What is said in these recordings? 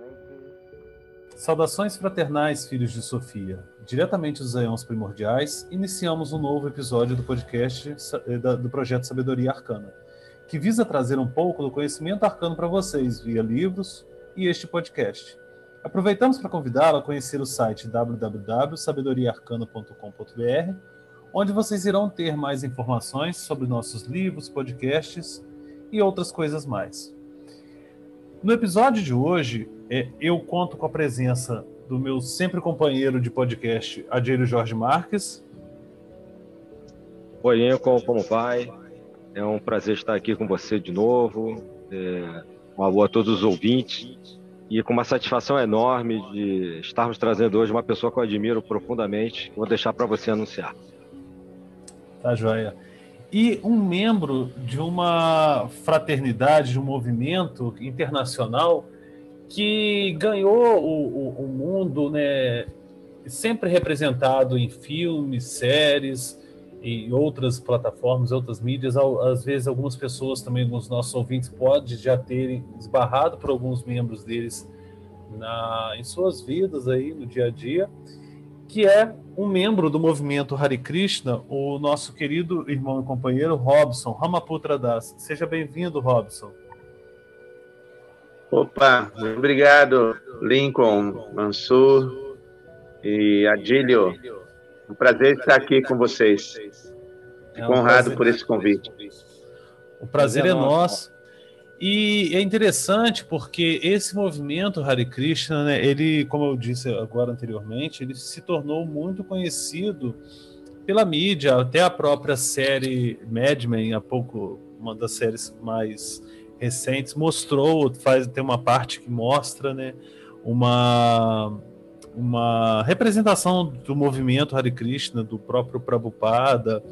Ray. Saudações fraternais, filhos de Sofia. Diretamente dos Aeons Primordiais, iniciamos um novo episódio do podcast eh, do projeto Sabedoria Arcana, que visa trazer um pouco do conhecimento arcano para vocês via livros e este podcast. Aproveitamos para convidá-lo a conhecer o site www.sabedoriaarcana.com.br, onde vocês irão ter mais informações sobre nossos livros, podcasts e outras coisas mais. No episódio de hoje, é, eu conto com a presença do meu sempre companheiro de podcast, Adílio Jorge Marques. Oi, Lincoln, como vai? É um prazer estar aqui com você de novo. É, um alô a todos os ouvintes e com uma satisfação enorme de estarmos trazendo hoje uma pessoa que eu admiro profundamente. Vou deixar para você anunciar. Tá joia. E um membro de uma fraternidade, de um movimento internacional que ganhou o, o, o mundo, né, sempre representado em filmes, séries e outras plataformas, outras mídias. Às vezes, algumas pessoas também, alguns nossos ouvintes, podem já terem esbarrado por alguns membros deles na, em suas vidas aí no dia a dia, que é um membro do movimento Hare Krishna, o nosso querido irmão e companheiro Robson Ramaputra Das. Seja bem-vindo, Robson. Opa, obrigado, Lincoln, Mansur e Adílio. Um prazer estar aqui com vocês. Fico é um honrado por esse convite. O prazer é, é nosso. E é interessante porque esse movimento Hare Krishna, né, ele, como eu disse agora anteriormente, ele se tornou muito conhecido pela mídia, até a própria série Mad Men, há pouco, uma das séries mais recentes, mostrou, faz, tem uma parte que mostra né, uma, uma representação do movimento Hare Krishna, do próprio Prabhupada,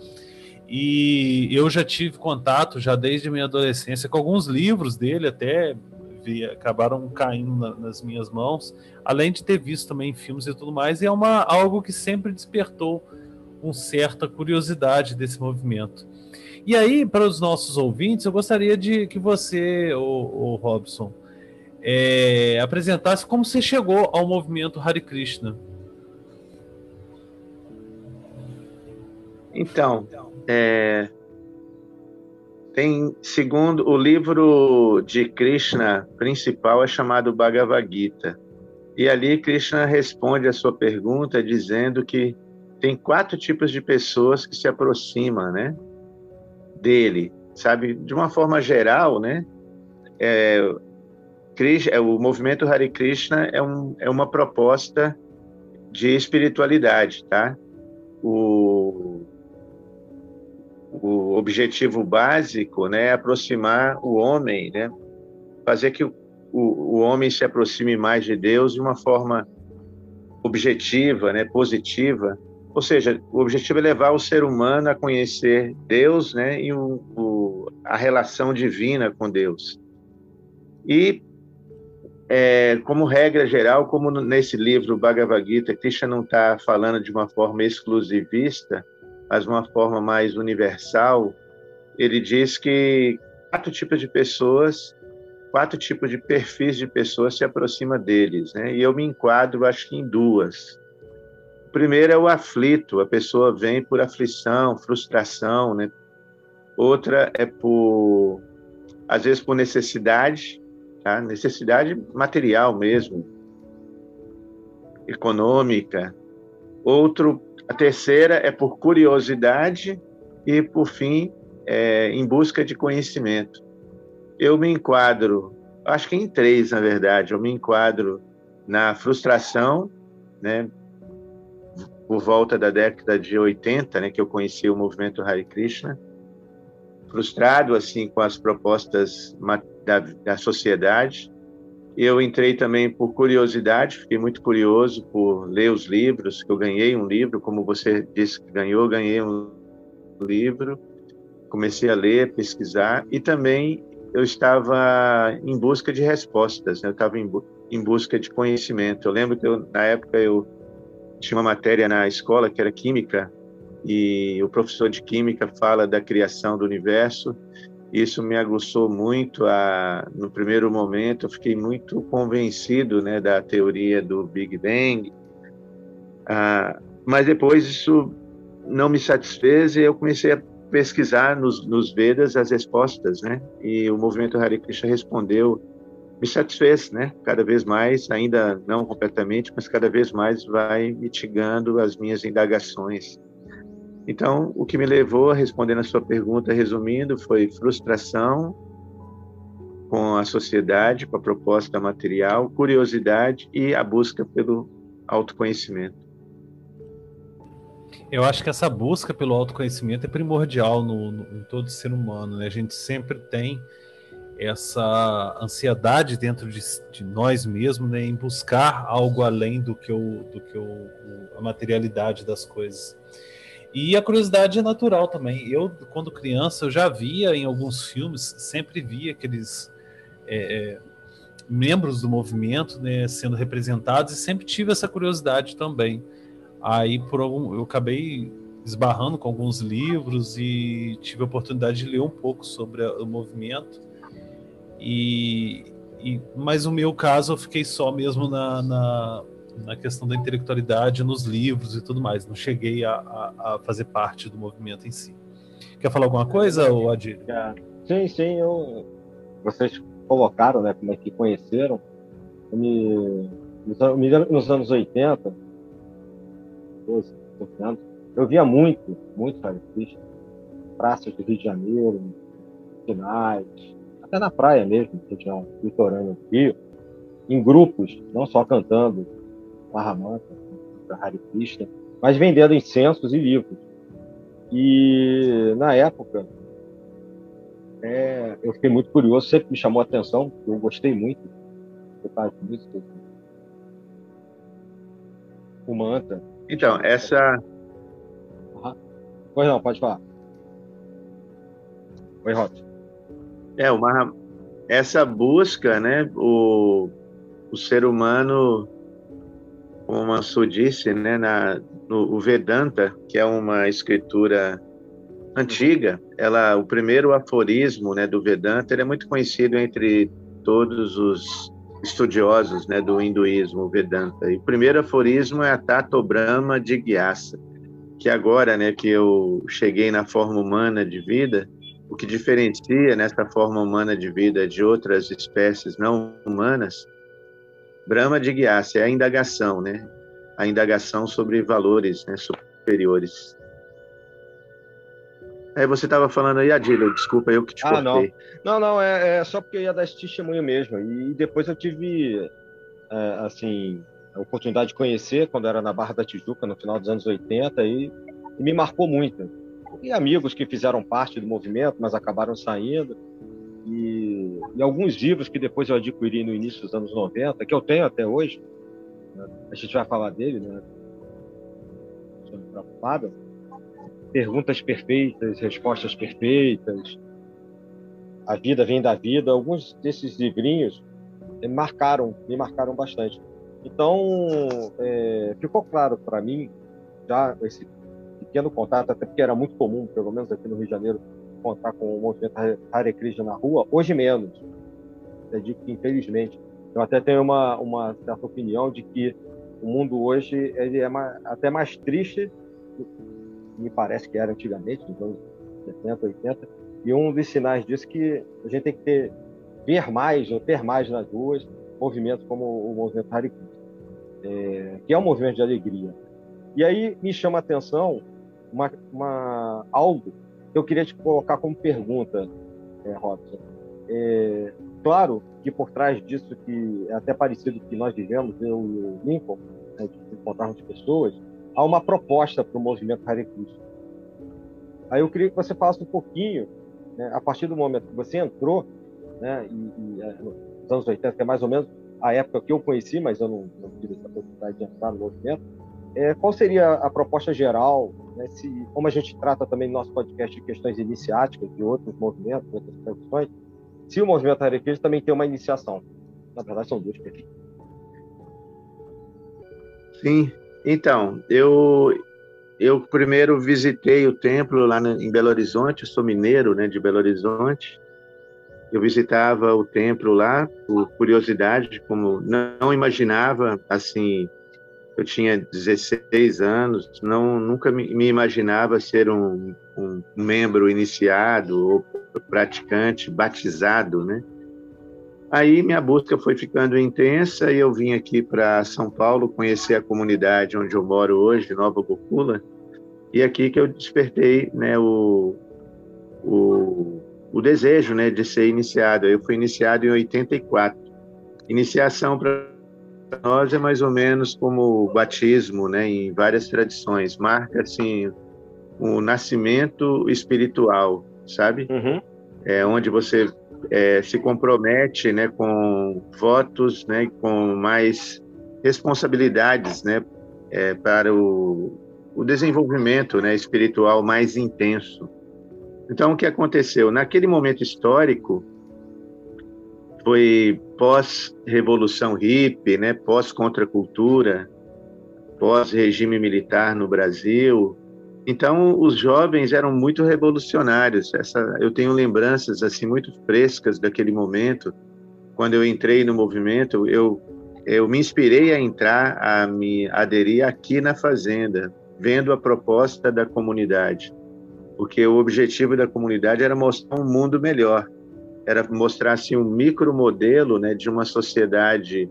e eu já tive contato, já desde minha adolescência, com alguns livros dele, até vi, acabaram caindo na, nas minhas mãos, além de ter visto também filmes e tudo mais, e é uma, algo que sempre despertou uma certa curiosidade desse movimento. E aí, para os nossos ouvintes, eu gostaria de que você, o, o Robson, é, apresentasse como você chegou ao movimento Hare Krishna. Então, é, tem, segundo o livro de Krishna principal é chamado Bhagavad Gita. E ali Krishna responde a sua pergunta dizendo que tem quatro tipos de pessoas que se aproximam, né, dele, sabe, de uma forma geral, né? É, É, o movimento Hare Krishna é, um, é uma proposta de espiritualidade, tá? O, o objetivo básico né, é aproximar o homem, né, fazer que o, o, o homem se aproxime mais de Deus de uma forma objetiva, né, positiva. Ou seja, o objetivo é levar o ser humano a conhecer Deus né, e o, o a relação divina com Deus. E, é, como regra geral, como nesse livro Bhagavad Gita, Krishna não está falando de uma forma exclusivista, mas uma forma mais universal, ele diz que quatro tipos de pessoas, quatro tipos de perfis de pessoas se aproxima deles, né? E eu me enquadro, acho que em duas. O primeiro é o aflito, a pessoa vem por aflição, frustração, né? Outra é por, às vezes, por necessidade, tá? Necessidade material mesmo, econômica. Outro a terceira é por curiosidade e, por fim, é, em busca de conhecimento. Eu me enquadro, acho que em três, na verdade, eu me enquadro na frustração, né, por volta da década de 80, né, que eu conheci o movimento Hare Krishna, frustrado assim com as propostas da, da sociedade, eu entrei também por curiosidade, fiquei muito curioso por ler os livros, que eu ganhei um livro, como você disse que ganhou, ganhei um livro. Comecei a ler, pesquisar e também eu estava em busca de respostas, né? eu estava em, em, busca de conhecimento. Eu lembro que eu, na época eu tinha uma matéria na escola que era química e o professor de química fala da criação do universo. Isso me aguçou muito. A, no primeiro momento, eu fiquei muito convencido né, da teoria do Big Bang. Ah, mas depois isso não me satisfez e eu comecei a pesquisar nos, nos Vedas as respostas, né? E o movimento Hare Krishna respondeu, me satisfez, né? Cada vez mais, ainda não completamente, mas cada vez mais vai mitigando as minhas indagações. Então, o que me levou a responder a sua pergunta, resumindo, foi frustração com a sociedade, com a proposta material, curiosidade e a busca pelo autoconhecimento. Eu acho que essa busca pelo autoconhecimento é primordial no, no, em todo ser humano. Né? A gente sempre tem essa ansiedade dentro de, de nós mesmos né? em buscar algo além do que, o, do que o, a materialidade das coisas. E a curiosidade é natural também. Eu, quando criança, eu já via em alguns filmes, sempre via aqueles é, é membros do movimento né, sendo representados e sempre tive essa curiosidade também. Aí por algum, eu acabei esbarrando com alguns livros e tive a oportunidade de ler um pouco sobre o movimento. E, e mas o meu caso eu fiquei só mesmo na, na, na questão da intelectualidade nos livros e tudo mais. Não cheguei a, a, a fazer parte do movimento em si. Quer falar alguma coisa, ou Adílio? Sim, sim. Eu... Vocês colocaram, né, como é que conheceram. Me... Nos anos 80, 12, 15 anos, eu via muito, muito Christian, praças do Rio de Janeiro, finais, até na praia mesmo, região litorânea do Rio, em grupos, não só cantando Mahamanta, para Hare Krishna, mas vendendo incensos e livros. E na época, é, eu fiquei muito curioso, sempre me chamou a atenção, eu gostei muito músicas. O Manta, então, essa. Uhum. Pois não, pode falar. Oi, Robson. É, uma, essa busca, né? O, o ser humano, como o Mansur disse, né? Na, no, o Vedanta, que é uma escritura antiga, ela, o primeiro aforismo né, do Vedanta, é muito conhecido entre todos os estudiosos né, do hinduísmo, Vedanta. E o primeiro aforismo é a Tato Brahma de Gyasa, que agora né, que eu cheguei na forma humana de vida, o que diferencia nessa forma humana de vida de outras espécies não humanas, Brahma de Gyasa é a indagação, né? A indagação sobre valores né, superiores. Aí você estava falando aí, Adílio, desculpa eu que te ah, cortei. Não, não, não é, é, só porque eu ia dar esse testemunho mesmo. E depois eu tive, é, assim, a oportunidade de conhecer quando era na Barra da Tijuca, no final dos anos 80, e, e me marcou muito. E amigos que fizeram parte do movimento, mas acabaram saindo. E, e alguns livros que depois eu adquiri no início dos anos 90, que eu tenho até hoje, né? a gente vai falar dele, né? Fábio perguntas perfeitas, respostas perfeitas, a vida vem da vida. Alguns desses livrinhos me marcaram, me marcaram bastante. Então, é, ficou claro para mim, já esse pequeno contato, até porque era muito comum, pelo menos aqui no Rio de Janeiro, contar com o movimento Hare Krishna na rua, hoje menos. Eu digo que, infelizmente, eu até tenho uma, uma certa opinião de que o mundo hoje ele é mais, até mais triste me parece que era antigamente, nos anos 70, 80, e um dos sinais disso é que a gente tem que ter, ver mais, ou ter mais nas ruas, movimentos como o movimento Hare é, que é um movimento de alegria. E aí me chama a atenção uma, uma, algo eu queria te colocar como pergunta, é, Robson. É, claro que por trás disso, que é até parecido com que nós vivemos, eu e o Lincoln, né, de encontrarmos pessoas, há uma proposta para o movimento Hare Krishna. Aí eu queria que você falasse um pouquinho, né, a partir do momento que você entrou, né, e, e, é, nos anos 80, que é mais ou menos a época que eu conheci, mas eu não, não tive essa oportunidade de entrar no movimento, é, qual seria a proposta geral, né, se, como a gente trata também no nosso podcast de questões iniciáticas, de outros movimentos, de outras tradições, se o movimento Krishna também tem uma iniciação. Na verdade, são duas perfis. Sim, Então, eu eu primeiro visitei o templo lá em Belo Horizonte, eu sou mineiro, né, de Belo Horizonte. Eu visitava o templo lá por curiosidade, como não imaginava assim, eu tinha 16 anos, não nunca me, imaginava ser um, um membro iniciado ou praticante, batizado, né? Aí minha busca foi ficando intensa e eu vim aqui para São Paulo conhecer a comunidade onde eu moro hoje, Nova Gokula, e aqui que eu despertei né, o, o, o desejo né, de ser iniciado. Eu fui iniciado em 84. Iniciação para nós é mais ou menos como o batismo, né, em várias tradições. Marca assim o nascimento espiritual, sabe? Uhum. É onde você é, se compromete né, com votos, né, com mais responsabilidades né, é, para o, o desenvolvimento né, espiritual mais intenso. Então, o que aconteceu? Naquele momento histórico, foi pós-revolução hippie, né, pós-contracultura, pós-regime militar no Brasil, então, os jovens eram muito revolucionários. Essa, eu tenho lembranças assim muito frescas daquele momento. Quando eu entrei no movimento, eu eu me inspirei a entrar, a me aderir aqui na fazenda, vendo a proposta da comunidade, porque o objetivo da comunidade era mostrar um mundo melhor, era mostrar assim um micromodelo, né, de uma sociedade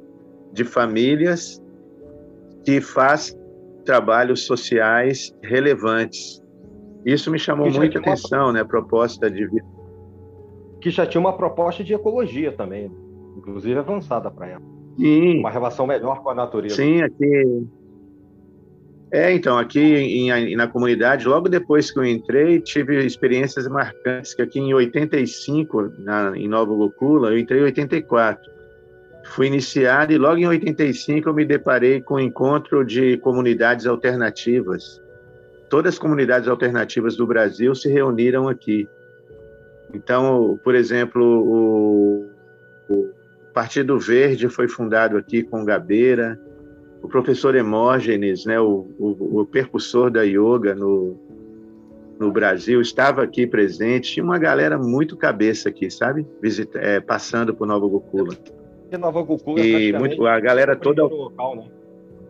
de famílias que faz trabalhos sociais relevantes. Isso me chamou muita atenção, uma... né? A proposta de que já tinha uma proposta de ecologia também, inclusive avançada para ela. Sim. Uma relação melhor com a natureza. Sim, aqui. É, então, aqui em, na comunidade, logo depois que eu entrei, tive experiências marcantes, que aqui em 85, na, em Nova Gokula, eu entrei em 84 fui iniciado e logo em 85 eu me deparei com o um encontro de comunidades alternativas. Todas as comunidades alternativas do Brasil se reuniram aqui. Então, por exemplo, o, o Partido Verde foi fundado aqui com Gabeira, o professor Hemógenes, né, o, o, o percussor da yoga no, no Brasil, estava aqui presente. Tinha uma galera muito cabeça aqui, sabe? Visita, é, passando por Nova Gokula. Nova Goku é e muito, a galera toda. Local, né?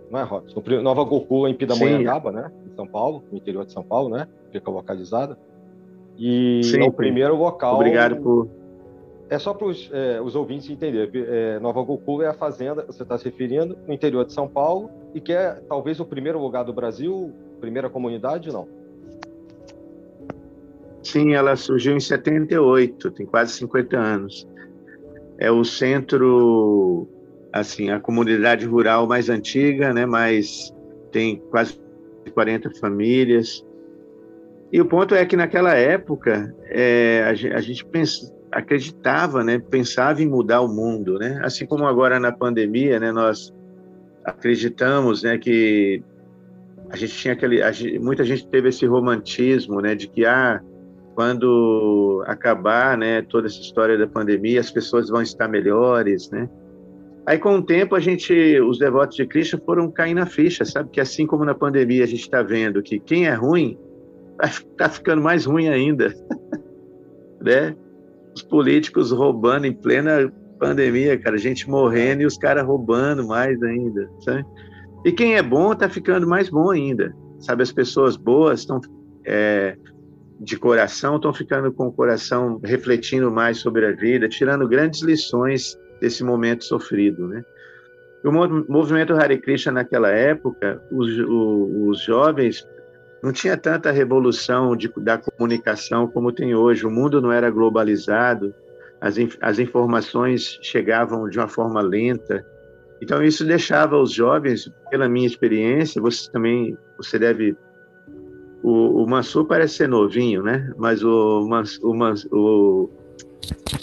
Não é, Robson? Nova Goku é em Pindamonhangaba, né? Em São Paulo, no interior de São Paulo, né? Fica localizada. E Sim, é o primeiro local. Obrigado por. É só para os é, os ouvintes entenderem. É, Nova Goku é a fazenda, você está se referindo, no interior de São Paulo, e que é talvez o primeiro lugar do Brasil, primeira comunidade, não? Sim, ela surgiu em 78, tem quase 50 anos é o centro, assim, a comunidade rural mais antiga, né? Mas tem quase 40 famílias. E o ponto é que naquela época é, a gente pensa, acreditava, né? Pensava em mudar o mundo, né? Assim como agora na pandemia, né? Nós acreditamos, né? Que a gente tinha aquele, gente, muita gente teve esse romantismo, né? De que ah quando acabar, né, toda essa história da pandemia, as pessoas vão estar melhores, né? Aí, com o tempo, a gente, os devotos de Cristo foram cair na ficha, sabe? Que assim como na pandemia a gente está vendo que quem é ruim está ficando mais ruim ainda, né? Os políticos roubando em plena pandemia, cara, gente morrendo e os caras roubando mais ainda, sabe? E quem é bom está ficando mais bom ainda, sabe? As pessoas boas estão é, de coração estão ficando com o coração refletindo mais sobre a vida, tirando grandes lições desse momento sofrido, né? O movimento Hare Krishna naquela época, os, os jovens não tinha tanta revolução de, da comunicação como tem hoje. O mundo não era globalizado, as, as informações chegavam de uma forma lenta. Então isso deixava os jovens, pela minha experiência, você também você deve o, o Mansur parece ser novinho, né? Mas o, o, o,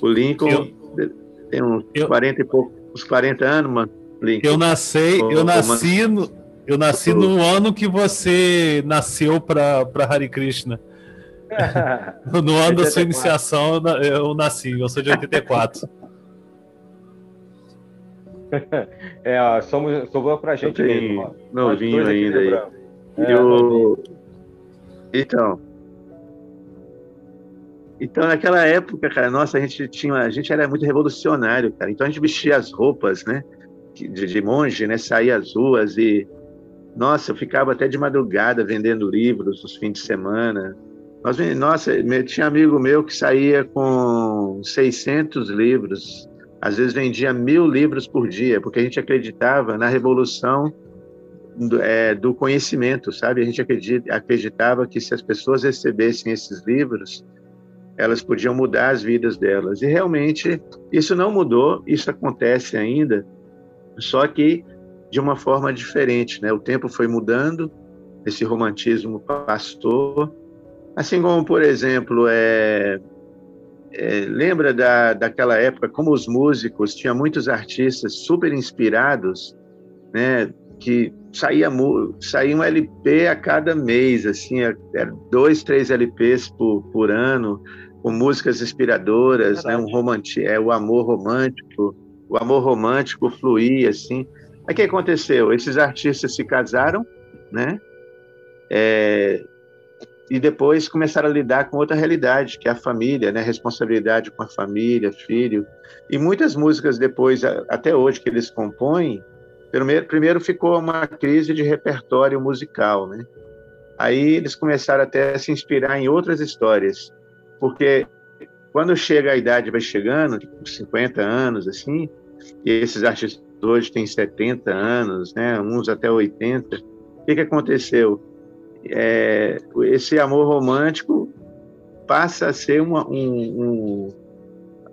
o Lincoln eu, tem uns eu, 40 e pouco, uns 40 anos, mano. Lincoln. Eu nasci, o, eu nasci no, eu nasci no ano que você nasceu para Hare Krishna. no ano da sua iniciação, eu nasci, eu sou de 84. é, somos, sobrou pra gente mesmo. Novinho ainda aí. É, eu... Então. Então, naquela época, cara, nossa, a gente tinha, a gente era muito revolucionário, cara. Então a gente vestia as roupas, né, de, de monge, né, saía às ruas e, nossa, eu ficava até de madrugada vendendo livros nos fins de semana. Nós, nossa, tinha amigo meu que saía com 600 livros, às vezes vendia mil livros por dia, porque a gente acreditava na revolução do, é, do conhecimento, sabe? A gente acredita, acreditava que se as pessoas recebessem esses livros, elas podiam mudar as vidas delas. E realmente isso não mudou, isso acontece ainda, só que de uma forma diferente, né? O tempo foi mudando, esse romantismo passou, Assim como, por exemplo, é, é, lembra da, daquela época como os músicos tinha muitos artistas super inspirados, né? Que saía, saía um LP a cada mês, assim, era dois, três LPs por, por ano, com músicas inspiradoras, né? Um romanti é o amor romântico, o amor romântico fluía assim. Aí o que aconteceu? Esses artistas se casaram, né? É, e depois começaram a lidar com outra realidade, que é a família, né? Responsabilidade com a família, filho. E muitas músicas depois, até hoje, que eles compõem, primeiro, primeiro ficou uma crise de repertório musical, né? Aí eles começaram até a se inspirar em outras histórias, porque quando chega a idade, vai chegando, tipo 50 anos, assim, e esses artistas hoje têm 70 anos, né? Uns até 80. O que, que aconteceu? é, esse amor romântico passa a ser uma, um, um,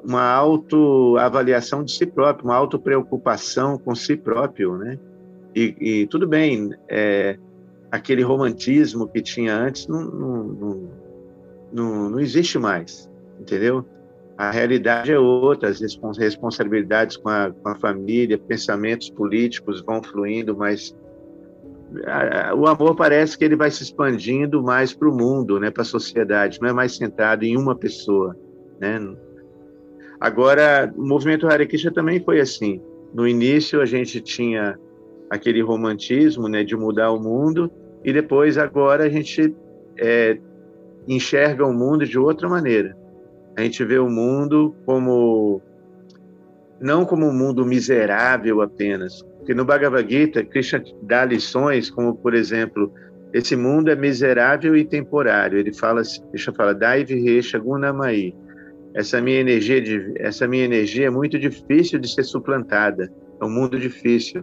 uma autoavaliação de si próprio, uma autopreocupação com si próprio, né? E, e tudo bem, é, aquele romantismo que tinha antes não, não, não, não existe mais, entendeu? A realidade é outra, as responsabilidades com a, com a família, pensamentos políticos vão fluindo mais o amor parece que ele vai se expandindo mais para o mundo, né, para a sociedade, não é mais centrado em uma pessoa, né? Agora, o movimento Hare Krishna também foi assim. No início a gente tinha aquele romantismo, né, de mudar o mundo, e depois agora a gente é, enxerga o mundo de outra maneira. A gente vê o mundo como não como um mundo miserável apenas, que no Bhagavad Gita, Krishna dá lições como, por exemplo, esse mundo é miserável e temporário. Ele fala, Krishna fala, Daivi Resha Gunamai. Essa minha energia, de, essa minha energia é muito difícil de ser suplantada. É um mundo difícil.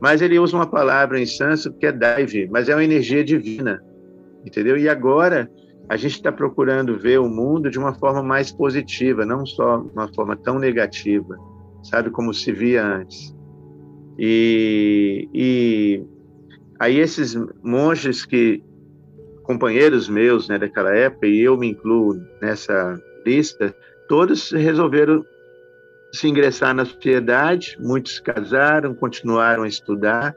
Mas ele usa uma palavra em sânscrito que é Daivi, mas é uma energia divina, entendeu? E agora a gente está procurando ver o mundo de uma forma mais positiva, não só uma forma tão negativa, sabe como se via antes. E, e aí esses monges que companheiros meus né, daquela época e eu me incluo nessa lista, todos resolveram se ingressar na sociedade, muitos casaram, continuaram a estudar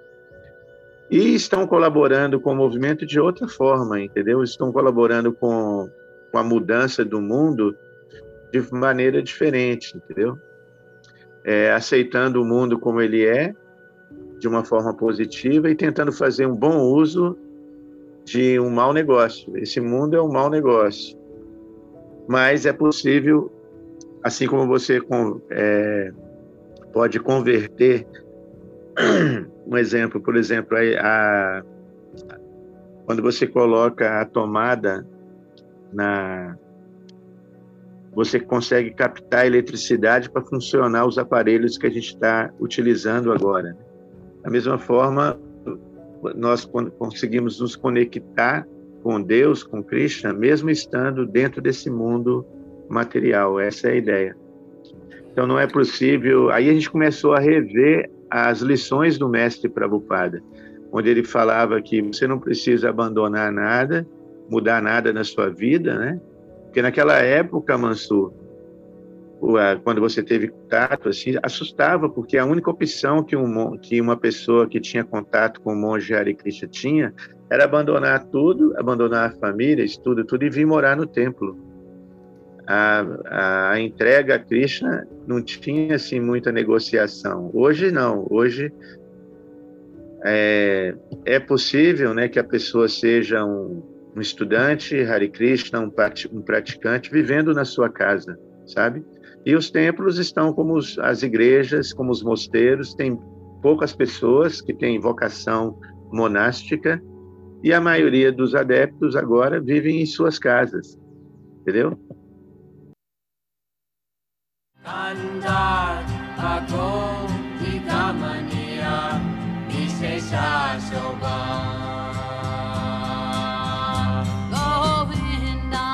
e estão colaborando com o movimento de outra forma, entendeu? Estão colaborando com, com a mudança do mundo de maneira diferente, entendeu? É, aceitando o mundo como ele é de uma forma positiva e tentando fazer um bom uso de um mau negócio. Esse mundo é um mau negócio, mas é possível, assim como você é, pode converter um exemplo, por exemplo, a, a, quando você coloca a tomada na você consegue captar eletricidade para funcionar os aparelhos que a gente está utilizando agora. Da mesma forma, nós conseguimos nos conectar com Deus, com Krishna, mesmo estando dentro desse mundo material. Essa é a ideia. Então não é possível. Aí a gente começou a rever as lições do mestre Prabhupada, onde ele falava que você não precisa abandonar nada, mudar nada na sua vida, né? Porque naquela época, Mansur, quando você teve contato, assim, assustava, porque a única opção que, um, que uma pessoa que tinha contato com o monge Hare Krishna tinha era abandonar tudo, abandonar a família, estudo, tudo e vir morar no templo. A, a entrega a Krishna não tinha assim muita negociação. Hoje não. Hoje é, é possível, né, que a pessoa seja um, um estudante Hare Krishna, um, um praticante vivendo na sua casa, sabe? E os templos estão como os, as igrejas, como os mosteiros, tem poucas pessoas que têm vocação monástica e a maioria dos adeptos agora vivem em suas casas, entendeu? Cantar Bhagavadgamaniya Visheshashobha Govinda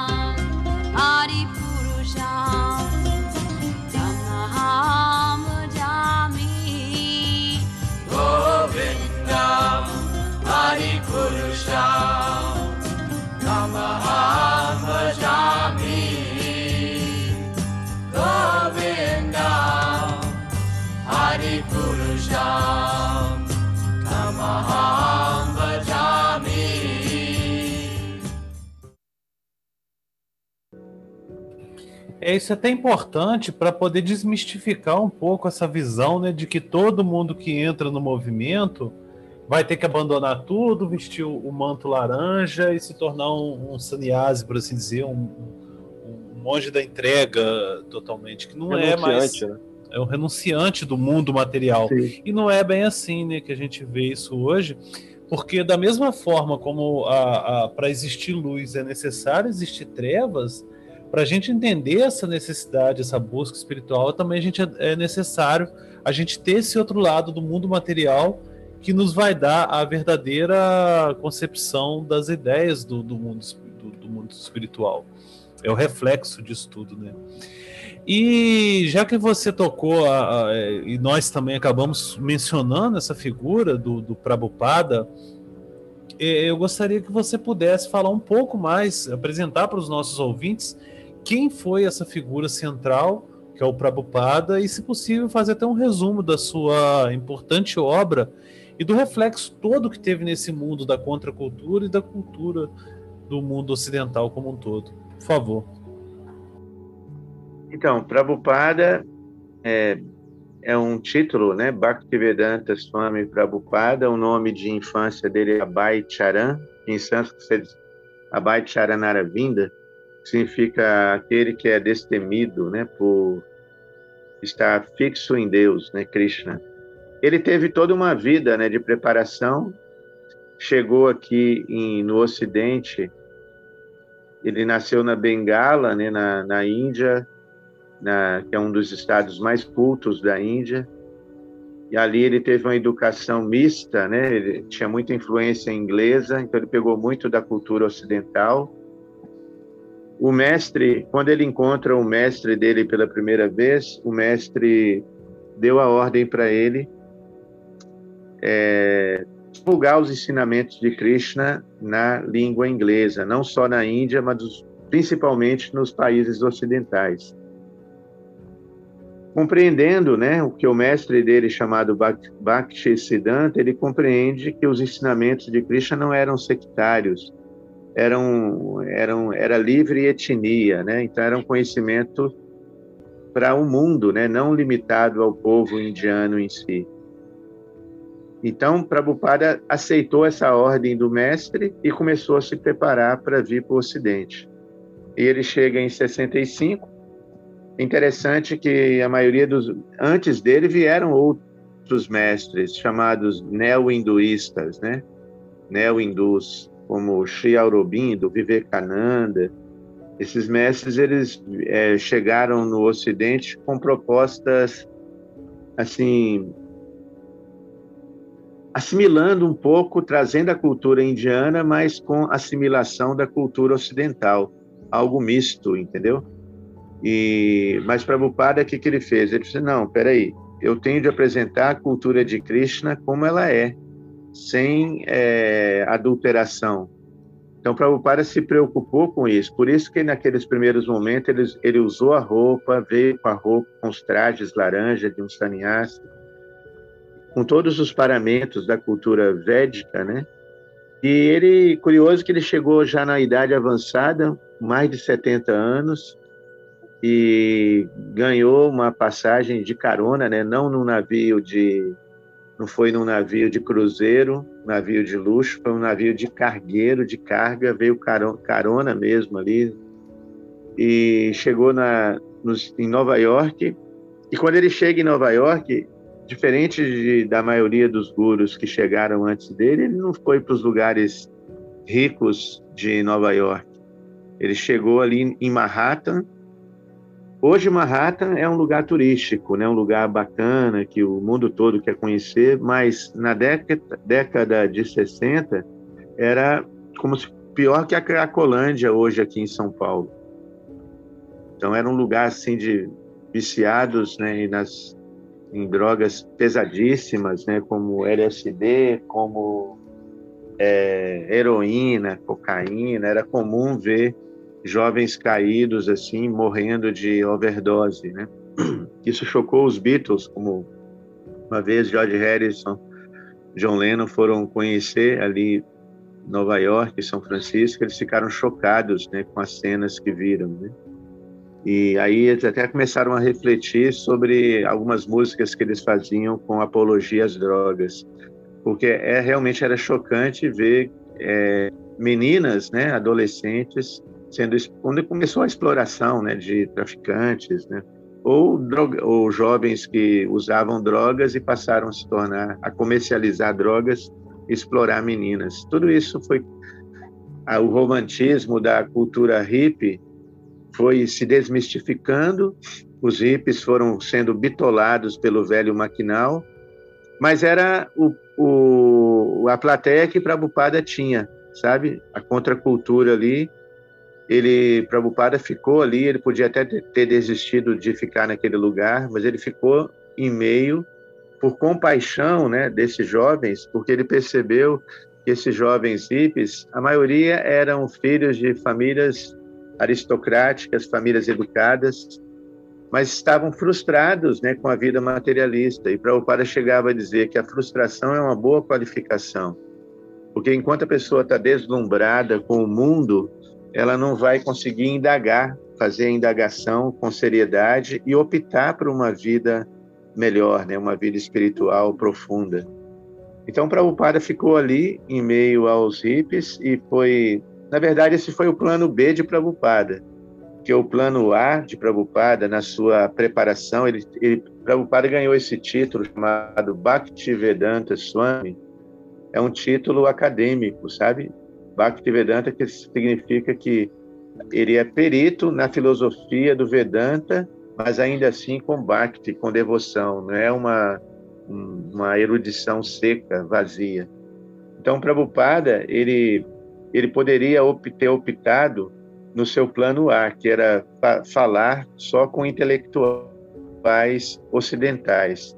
Hari Purusha. É isso é até importante para poder desmistificar um pouco essa visão né, de que todo mundo que entra no movimento vai ter que abandonar tudo, vestir o, manto laranja e se tornar um, um sannyasi, por assim dizer, um, um, monge da entrega totalmente, que não é mais. Né? É um renunciante do mundo material. Sim. E não é bem assim né, que a gente vê isso hoje, porque da mesma forma como para existir luz é necessário existir trevas, para a gente entender essa necessidade, essa busca espiritual, também a gente é, é necessário a gente ter esse outro lado do mundo material que nos vai dar a verdadeira concepção das ideias do, do mundo, do, do, mundo espiritual. É o reflexo disso tudo, né? E já que você tocou, a, a, e nós também acabamos mencionando essa figura do, do Prabhupada, é, eu gostaria que você pudesse falar um pouco mais, apresentar para os nossos ouvintes quem foi essa figura central, que é o Prabhupada, e, se possível, fazer até um resumo da sua importante obra e do reflexo todo que teve nesse mundo da contracultura e da cultura do mundo ocidental como um todo. Por favor. Então, Prabhupada é, é um título, né? Bhaktivedanta Swami Prabhupada, o nome de infância dele é Abhay Charan, em sânscrito Abhay Charanaravinda, significa aquele que é destemido, né, por estar fixo em Deus, né, Krishna. Ele teve toda uma vida, né, de preparação. Chegou aqui em, no Ocidente. Ele nasceu na Bengala, né, na, na Índia, na, que é um dos estados mais cultos da Índia. E ali ele teve uma educação mista, né? Ele tinha muita influência inglesa, então ele pegou muito da cultura ocidental o mestre, quando ele encontra o mestre dele pela primeira vez, o mestre deu a ordem para ele é, divulgar os ensinamentos de Krishna na língua inglesa, não só na Índia, mas principalmente nos países ocidentais. Compreendendo né, o que o mestre dele, chamado Bhakti Siddhanta, ele compreende que os ensinamentos de Krishna não eram sectários, eram, eram, era livre etnia, né? Então era um conhecimento para o mundo, né? Não limitado ao povo indiano em si. Então, Prabhupada aceitou essa ordem do mestre e começou a se preparar para vir para o Ocidente. E ele chega em 65. Interessante que a maioria dos antes dele vieram outros mestres chamados neo-hinduístas, né? Neo-hindus como Sri Aurobindo, Vivekananda, esses mestres eles é, chegaram no Ocidente com propostas assim assimilando um pouco, trazendo a cultura indiana, mas com assimilação da cultura ocidental, algo misto, entendeu? E mas Prabhupada o que que ele fez? Ele disse não, peraí, eu tenho de apresentar a cultura de Krishna como ela é sem é, adulteração. Então, Prabhupada se preocupou com isso. Por isso que naqueles primeiros momentos ele, ele usou a roupa, veio com a roupa, com os trajes laranja de um sannyasi, com todos os paramentos da cultura védica, né? E ele, curioso que ele chegou já na idade avançada, mais de 70 anos, e ganhou uma passagem de carona, né? Não num navio de não foi num navio de cruzeiro, navio de luxo, foi um navio de cargueiro, de carga, veio carona mesmo ali e chegou na, nos, em Nova York. E quando ele chega em Nova York, diferente de, da maioria dos gurus que chegaram antes dele, ele não foi para os lugares ricos de Nova York. Ele chegou ali em Manhattan. Hoje Manhattan é um lugar turístico, né? um lugar bacana que o mundo todo quer conhecer, mas na década, década de 60 era como se pior que a Cracolândia hoje aqui em São Paulo. Então era um lugar assim de viciados, né, nas em drogas pesadíssimas, né, como LSD, como é, heroína, cocaína. Era comum ver jovens caídos assim, morrendo de overdose, né? Isso chocou os Beatles, como uma vez George Harrison, John Lennon foram conhecer ali Nova York, São Francisco, eles ficaram chocados, né, com as cenas que viram, né? E aí eles até começaram a refletir sobre algumas músicas que eles faziam com apologia às drogas, porque é realmente era chocante ver é, meninas, né, adolescentes sendo quando começou a exploração, né, de traficantes, né, ou, droga, ou jovens que usavam drogas e passaram a se tornar a comercializar drogas, explorar meninas. Tudo isso foi o romantismo da cultura hippie foi se desmistificando, os hippies foram sendo bitolados pelo velho maquinal, mas era o, o, a plateia que Prabhupada tinha, sabe? A contracultura ali. Ele, Prabhupada ficou ali, ele podia até ter desistido de ficar naquele lugar, mas ele ficou em meio por compaixão né, desses jovens, porque ele percebeu que esses jovens hippies, a maioria eram filhos de famílias aristocráticas, famílias educadas, mas estavam frustrados né, com a vida materialista. E Prabhupada chegava a dizer que a frustração é uma boa qualificação, porque enquanto a pessoa está deslumbrada com o mundo, ela não vai conseguir indagar, fazer a indagação com seriedade e optar por uma vida melhor, né, uma vida espiritual profunda. Então, Prabhupada ficou ali em meio aos hippies e foi na verdade, esse foi o plano B de Prabhupada, que o plano A de Prabhupada, na sua preparação, ele, ele, Prabhupada ganhou esse título chamado Bhaktivedanta Swami, é um título acadêmico, sabe? Bhaktivedanta que significa que ele é perito na filosofia do Vedanta, mas ainda assim com Bhakti, com devoção, não é uma, uma erudição seca, vazia. Então, Prabhupada, ele ele poderia ter optado no seu plano A, que era falar só com intelectuais ocidentais.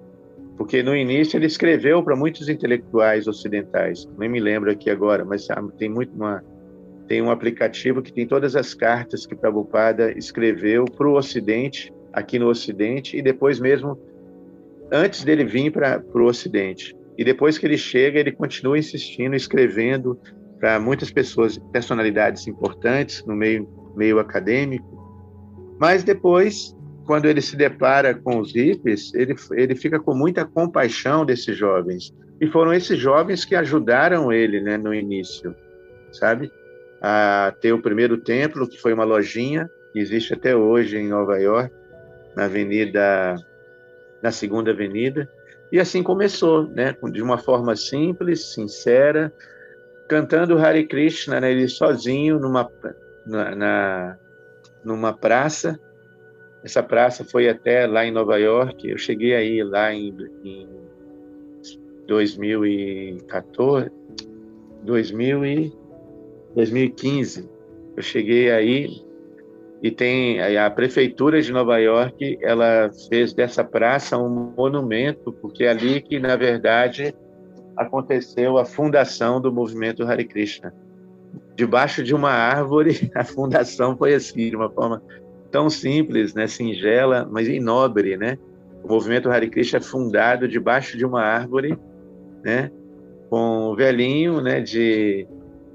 Porque no início ele escreveu para muitos intelectuais ocidentais, nem me lembro aqui agora, mas tem muito uma, tem um aplicativo que tem todas as cartas que Prabhupada escreveu para o Ocidente, aqui no Ocidente, e depois mesmo, antes dele vir para o Ocidente. E depois que ele chega, ele continua insistindo, escrevendo, para muitas pessoas, personalidades importantes no meio, meio acadêmico. Mas depois, quando ele se depara com os hippies, ele, ele fica com muita compaixão desses jovens. E foram esses jovens que ajudaram ele né, no início, sabe? A ter o primeiro templo, que foi uma lojinha, que existe até hoje em Nova York, na Avenida, na Segunda Avenida. E assim começou, né? De uma forma simples, sincera, cantando Hare Krishna, né, ele sozinho numa, na, na, numa praça. Essa praça foi até lá em Nova York. Eu cheguei aí lá em, em 2014, 2000 e 2015. Eu cheguei aí e tem a prefeitura de Nova York, ela fez dessa praça um monumento, porque é ali que na verdade aconteceu a fundação do movimento Hare Krishna. Debaixo de uma árvore, a fundação foi assim, de uma forma tão simples, né, singela, mas nobre, né? O movimento Hare Krishna é fundado debaixo de uma árvore, né, com um velhinho, né, de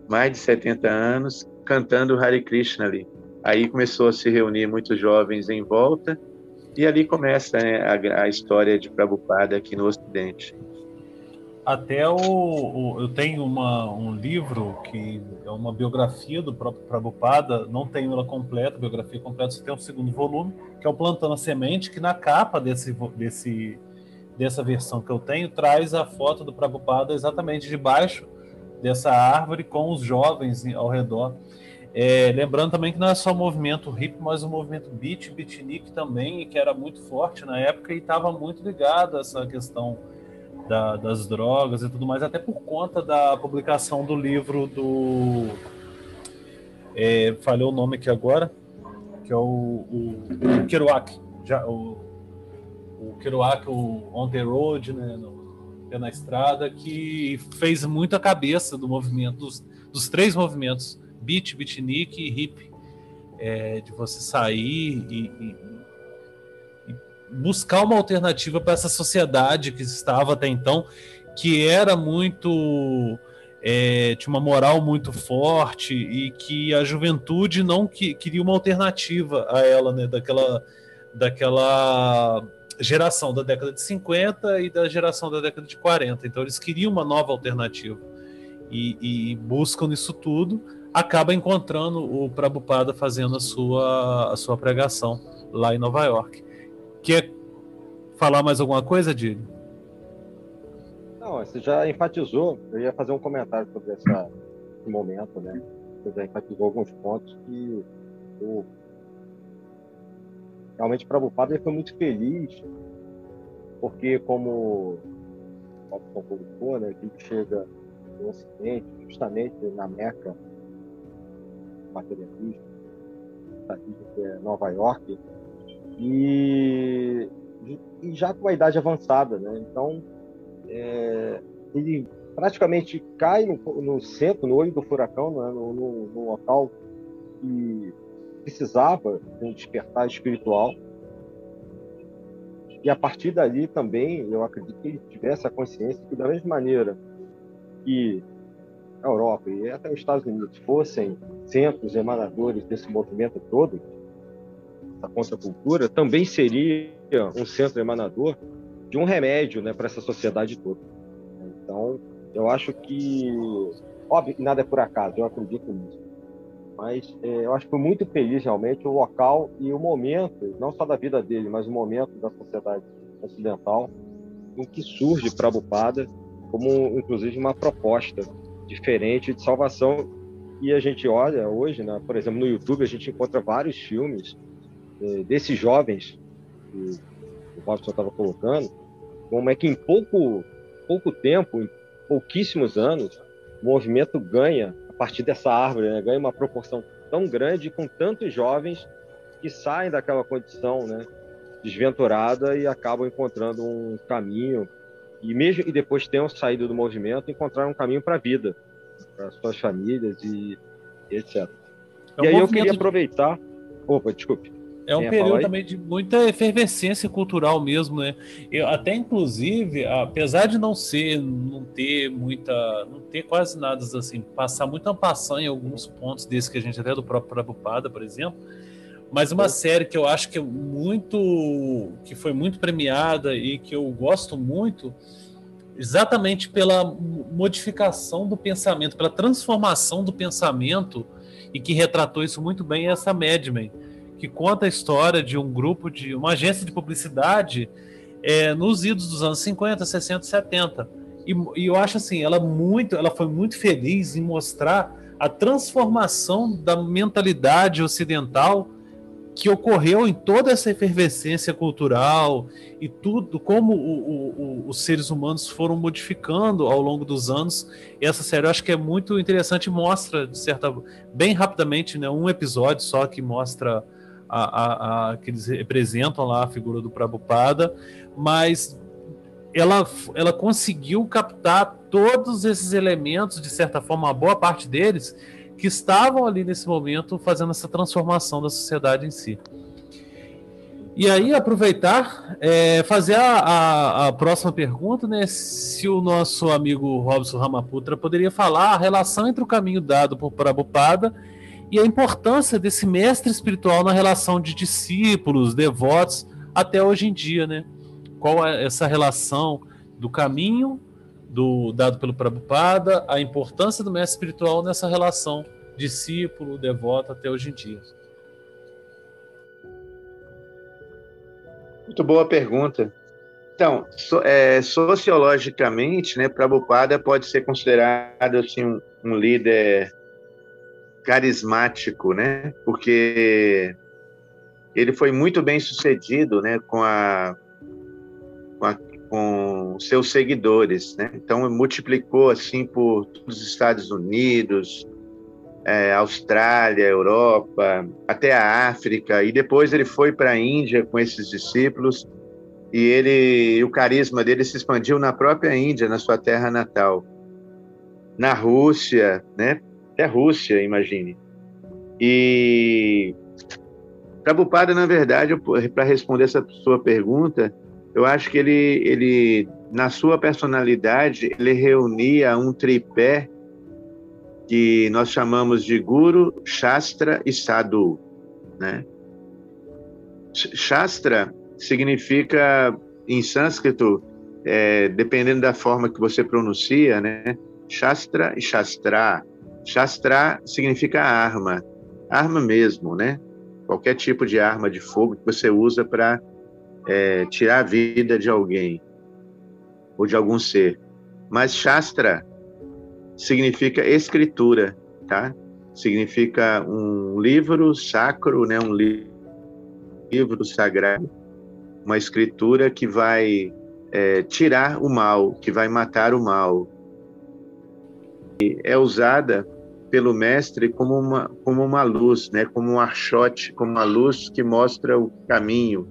mais de 70 anos, cantando Hare Krishna ali. Aí começou a se reunir muitos jovens em volta, e ali começa né, a, a, história de Prabhupada aqui no Ocidente. Até o, o eu tenho uma, um livro que é uma biografia do próprio Prabhupada, não tenho ela completa, biografia completa, só tem um segundo volume, que é o Plantando a Semente, que na capa desse, desse, dessa versão que eu tenho traz a foto do Prabhupada exatamente debaixo dessa árvore com os jovens ao redor. É, lembrando também que não é só o movimento hip, mas o movimento beat, beatnik também, que era muito forte na época e estava muito ligado a essa questão da, das drogas e tudo mais, até por conta da publicação do livro do. É, o nome aqui agora, que é o, o, o Kerouac, já, o, o Kerouac, o On the Road, né, no, na estrada, que fez muito a cabeça do movimento, dos, dos três movimentos beat, beatnik e hip, é, de você sair e, e buscar uma alternativa para essa sociedade que estava até então, que era muito é, tinha uma moral muito forte e que a juventude não que, queria uma alternativa a ela, né, daquela, daquela geração da década de 50 e da geração da década de 40. Então eles queriam uma nova alternativa e, e buscam nisso tudo acaba encontrando o Prabhupada fazendo a sua, a sua pregação lá em Nova York. Quer falar mais alguma coisa, Dili? Não, você já enfatizou, eu ia fazer um comentário sobre essa, esse momento, né? Você já enfatizou alguns pontos que o realmente Prabhupada ele foi muito feliz, porque como o colocou, né, que ele chega no Ocidente, justamente na Meca, materialismo, que é Nova York, e, e, já com a idade avançada, né? Então, é, ele praticamente cai no, no, centro, no olho do furacão, né? no, no, no local que precisava de um despertar espiritual. E a partir dali também, eu acredito que ele tivesse a consciência que, da mesma maneira que a Europa e até os Estados Unidos fossem centros emanadores desse movimento todo, da contracultura, também seria um centro emanador de um remédio né, para essa sociedade toda. Então, eu acho que, óbvio que nada é por acaso, eu acredito nisso, mas é, eu acho que foi muito feliz realmente o local e o momento, não só da vida dele, mas o momento da sociedade ocidental, em que surge Prabhupada como, inclusive, uma proposta diferente de salvação. E a gente olha hoje, né, por exemplo, no YouTube, a gente encontra vários filmes desses jovens que o Robson estava colocando, como é que em pouco, pouco tempo, em pouquíssimos anos, o movimento ganha, a partir dessa árvore, né, ganha uma proporção tão grande com tantos jovens que saem daquela condição né, desventurada e acabam encontrando um caminho e mesmo e depois tenham saído do movimento, encontrar um caminho para a vida, para suas famílias e, e etc. É um e aí eu queria aproveitar. Opa, desculpe. É um período também de muita efervescência cultural mesmo, né? Eu, até inclusive, apesar de não ser, não ter muita, não ter quase nada assim, passar muito passar em alguns pontos desses que a gente até do próprio Prabhupada, por exemplo, mas uma série que eu acho que é muito. que foi muito premiada e que eu gosto muito, exatamente pela modificação do pensamento, pela transformação do pensamento, e que retratou isso muito bem, é essa Mad Men, que conta a história de um grupo de. uma agência de publicidade é, nos idos dos anos 50, 60, 70. E, e eu acho assim, ela muito, ela foi muito feliz em mostrar a transformação da mentalidade ocidental que ocorreu em toda essa efervescência cultural e tudo, como o, o, os seres humanos foram modificando ao longo dos anos. E essa série eu acho que é muito interessante, mostra, de certa bem rapidamente, né, um episódio só que mostra a, a, a, que eles representam lá a figura do Prabhupada, mas ela, ela conseguiu captar todos esses elementos, de certa forma, uma boa parte deles, que estavam ali nesse momento fazendo essa transformação da sociedade em si. E aí, aproveitar, é, fazer a, a, a, próxima pergunta, né? Se o nosso amigo Robson Ramaputra poderia falar a relação entre o caminho dado por Prabhupada e a importância desse mestre espiritual na relação de discípulos, devotos, até hoje em dia, né? Qual é essa relação do caminho do, dado pelo Prabhupada, a importância do mestre espiritual nessa relação discípulo, devoto até hoje em dia? Muito boa pergunta. Então, so, é, sociologicamente, né, Prabhupada pode ser considerado assim, um, um líder carismático, né? Porque ele foi muito bem sucedido, né, com a com, a, com seus seguidores, né? Então multiplicou assim por todos os Estados Unidos, é, Austrália, Europa, até a África, e depois ele foi para a Índia com esses discípulos e ele o carisma dele se expandiu na própria Índia, na sua terra natal, na Rússia, né? Até Rússia, imagine. E Prabhupada, na verdade, para responder essa sua pergunta, eu acho que ele, ele, na sua personalidade, ele reunia um tripé que nós chamamos de Guru, Shastra e Sadhu, né? Shastra significa, em sânscrito, é, dependendo da forma que você pronuncia, né? Shastra e Shastra. Shastra significa arma, arma mesmo, né? Qualquer tipo de arma de fogo que você usa para é, tirar a vida de alguém ou de algum ser. Mas Shastra significa escritura, tá? Significa um livro sacro, né? Um li livro sagrado, uma escritura que vai é, tirar o mal, que vai matar o mal. É usada pelo mestre como uma, como uma luz, né? como um archote, como uma luz que mostra o caminho,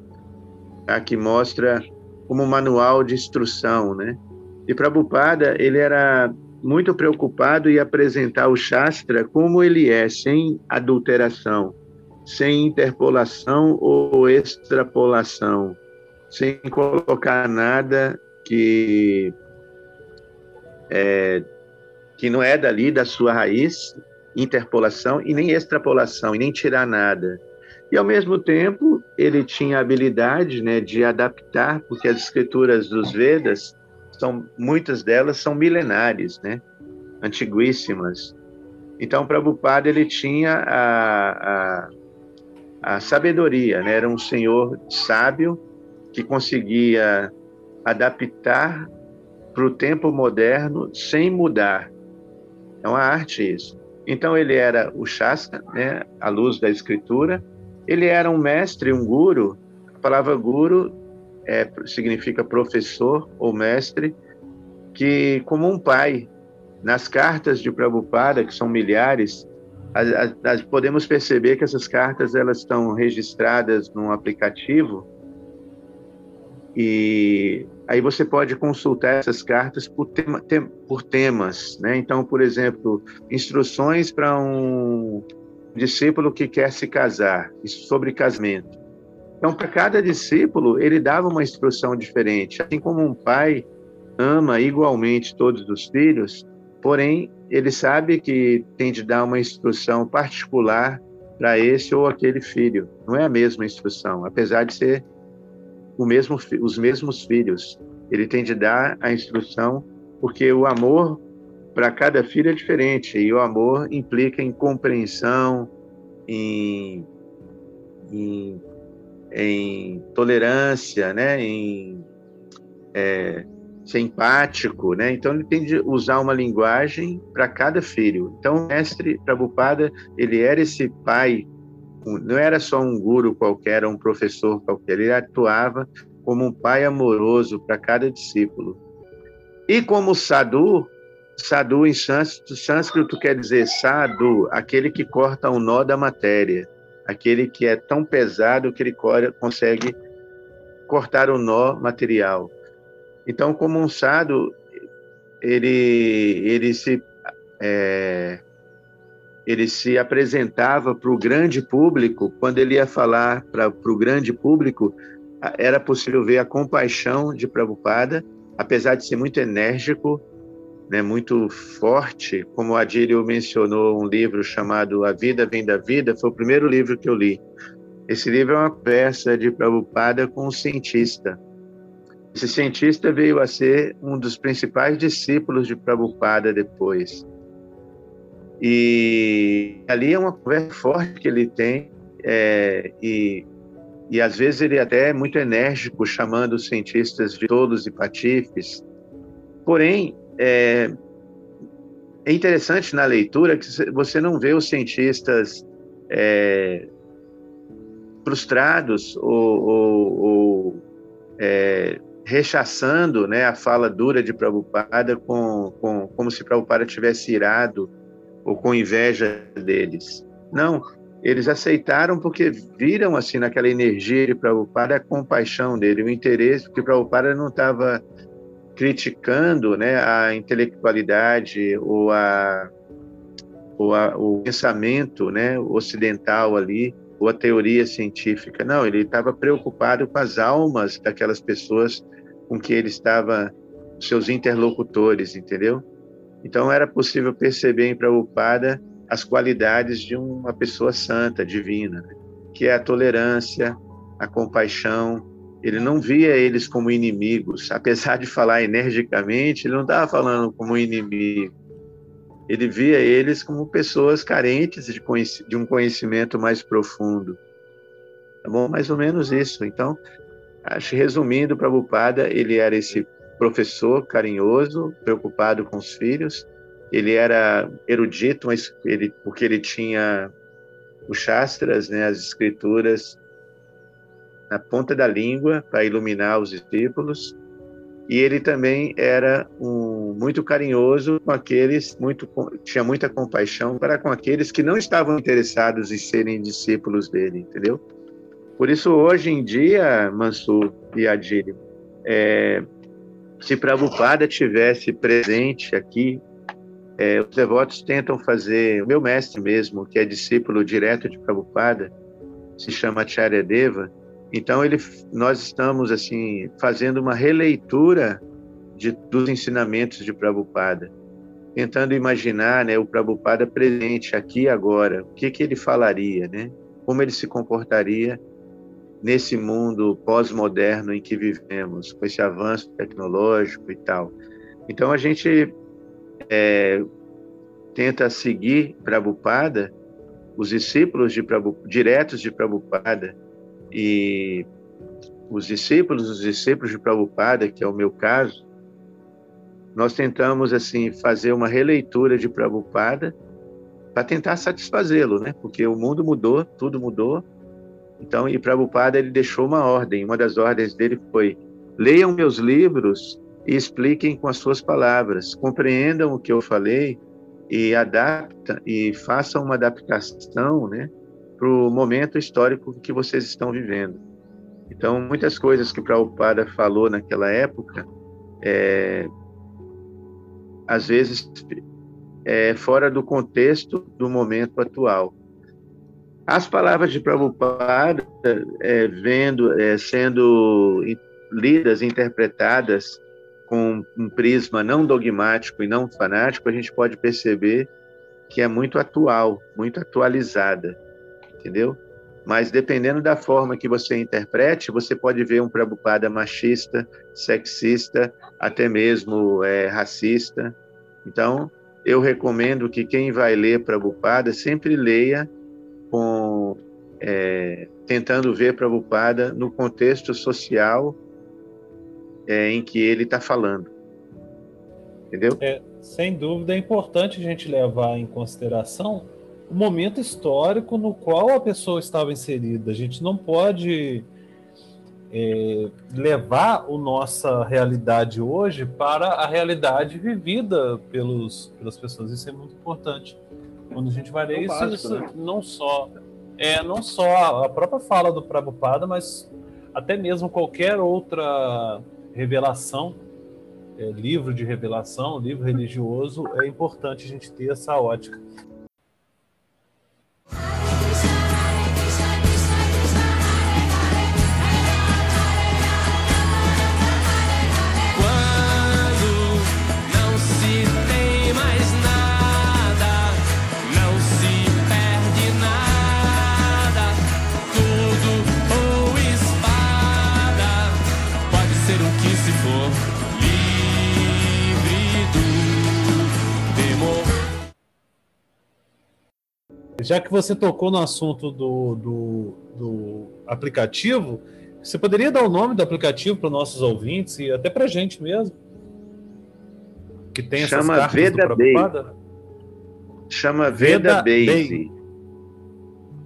tá? que mostra como um manual de instrução. Né? E Prabhupada, ele era muito preocupado em apresentar o Shastra como ele é, sem adulteração, sem interpolação ou extrapolação, sem colocar nada que é, que não é dali da sua raiz, interpolação e nem extrapolação, e nem tirar nada. E ao mesmo tempo, ele tinha a habilidade, né, de adaptar, porque as escrituras dos Vedas são muitas delas são milenares, né, antiguíssimas. Então, Prabhupada ele tinha a, a, a sabedoria, né? Era um senhor sábio que conseguia adaptar para o tempo moderno sem mudar. É uma arte isso. Então ele era o Shastra, né, a luz da escritura. Ele era um mestre, um guru. A palavra guru é, significa professor ou mestre, que como um pai, nas cartas de Prabhupada, que são milhares, podemos perceber que essas cartas elas estão registradas num aplicativo e aí você pode consultar essas cartas por, tema, tem, por temas, né? Então, por exemplo, instruções para um discípulo que quer se casar, sobre casamento. Então, para cada discípulo, ele dava uma instrução diferente. Assim como um pai ama igualmente todos os filhos, porém, ele sabe que tem de dar uma instrução particular para esse ou aquele filho. Não é a mesma instrução, apesar de ser mesmo, os mesmos filhos. Ele tem de dar a instrução, porque o amor para cada filho é diferente, e o amor implica em compreensão, em, em, em tolerância, né? em é, ser empático, né? Então ele tem de usar uma linguagem para cada filho. Então o mestre Prabhupada, ele era esse pai não era só um guru qualquer, um professor qualquer, ele atuava como um pai amoroso para cada discípulo. E como sadhu, sadhu em sânscrito, sânscrito quer dizer sadhu, aquele que corta o um nó da matéria, aquele que é tão pesado que ele consegue cortar o nó material. Então, como um sadhu, ele, ele se é, ele se apresentava para o grande público, quando ele ia falar para o grande público, era possível ver a compaixão de Prabhupada, apesar de ser muito enérgico, né, muito forte, como Adílio mencionou um livro chamado A Vida Vem da Vida, foi o primeiro livro que eu li. Esse livro é uma peça de Prabhupada com um cientista. Esse cientista veio a ser um dos principais discípulos de Prabhupada depois. E ali é uma conversa forte que ele tem, é, e, e às vezes ele até é muito enérgico, chamando os cientistas de tolos e patifes. Porém, é, é interessante na leitura que você não vê os cientistas é, frustrados ou, ou, ou é, rechaçando né, a fala dura de Prabhupada com, com, como se Prabhupada tivesse irado ou com inveja deles. Não, eles aceitaram porque viram assim naquela energia de Prabhupada a compaixão dele, o interesse, porque Prabhupada não estava criticando né, a intelectualidade ou, a, ou a, o pensamento né, ocidental ali, ou a teoria científica. Não, ele estava preocupado com as almas daquelas pessoas com que ele estava, seus interlocutores, entendeu? Então era possível perceber em Prabhupada as qualidades de uma pessoa santa, divina, né? que é a tolerância, a compaixão, ele não via eles como inimigos, apesar de falar energicamente, ele não estava falando como inimigo. Ele via eles como pessoas carentes de, de um conhecimento mais profundo. Tá bom? Mais ou menos isso. Então, acho resumindo, Prabhupada, ele era esse professor carinhoso, preocupado com os filhos. Ele era erudito, mas ele, porque ele tinha os Shastras, né, as escrituras na ponta da língua para iluminar os discípulos. E ele também era um, muito carinhoso com aqueles, muito, tinha muita compaixão para com aqueles que não estavam interessados em serem discípulos dele, entendeu? Por isso, hoje em dia, Mansur e Adílio, é, se Prabhupada tivesse presente aqui, é, os devotos tentam fazer, o meu mestre mesmo, que é discípulo direto de Prabhupada, se chama Acharya Deva, então ele, nós estamos assim fazendo uma releitura de, dos ensinamentos de Prabhupada, tentando imaginar, né, o Prabhupada presente aqui agora, o que que ele falaria, né? Como ele se comportaria nesse mundo pós-moderno em que vivemos, com esse avanço tecnológico e tal. Então a gente é, tenta seguir Prabhupada, os discípulos de Prabhupada, diretos de Prabhupada, e os discípulos, os discípulos de Prabhupada, que é o meu caso, nós tentamos assim fazer uma releitura de Prabhupada para tentar satisfazê-lo, né? Porque o mundo mudou, tudo mudou. Então, e Prabhupada ele deixou uma ordem. Uma das ordens dele foi: leiam meus livros e expliquem com as suas palavras, compreendam o que eu falei e adapta e façam uma adaptação, né? para o momento histórico que vocês estão vivendo. Então, muitas coisas que Prabhupada falou naquela época, é, às vezes, é fora do contexto do momento atual. As palavras de Prabhupada, é, vendo, é, sendo lidas, interpretadas com um prisma não dogmático e não fanático, a gente pode perceber que é muito atual, muito atualizada entendeu? Mas dependendo da forma que você interprete, você pode ver um Prabhupada machista, sexista, até mesmo é, racista. Então, eu recomendo que quem vai ler Prabhupada sempre leia com é, tentando ver Prabhupada no contexto social é, em que ele está falando. Entendeu? É, sem dúvida, é importante a gente levar em consideração o momento histórico no qual a pessoa estava inserida. A gente não pode é, levar a nossa realidade hoje para a realidade vivida pelos, pelas pessoas. Isso é muito importante. Quando a gente vai ler é isso, básico, isso né? não só é não só a própria fala do Prabhupada, mas até mesmo qualquer outra revelação, é, livro de revelação, livro religioso, é importante a gente ter essa ótica. Já que você tocou no assunto do, do, do aplicativo, você poderia dar o nome do aplicativo para nossos ouvintes e até para a gente mesmo? Que tem essas Chama cartas Veda do Prabhupada? Chama Veda, Veda Base.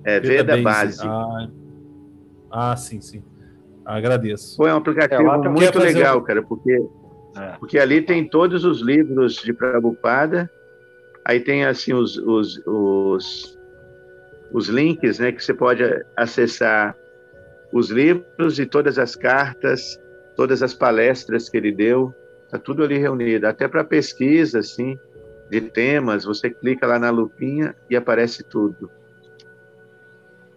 É, Veda, Base. Ah, ah, sim, sim. Agradeço. Foi um aplicativo É, muito legal, o- cara, porque, É. porque ali tem todos os livros de Prabhupada, aí tem assim os, os, os, os links, né, que você pode acessar os livros e todas as cartas, todas as palestras que ele deu, tá tudo ali reunido, até para pesquisa, assim, de temas, você clica lá na lupinha e aparece tudo.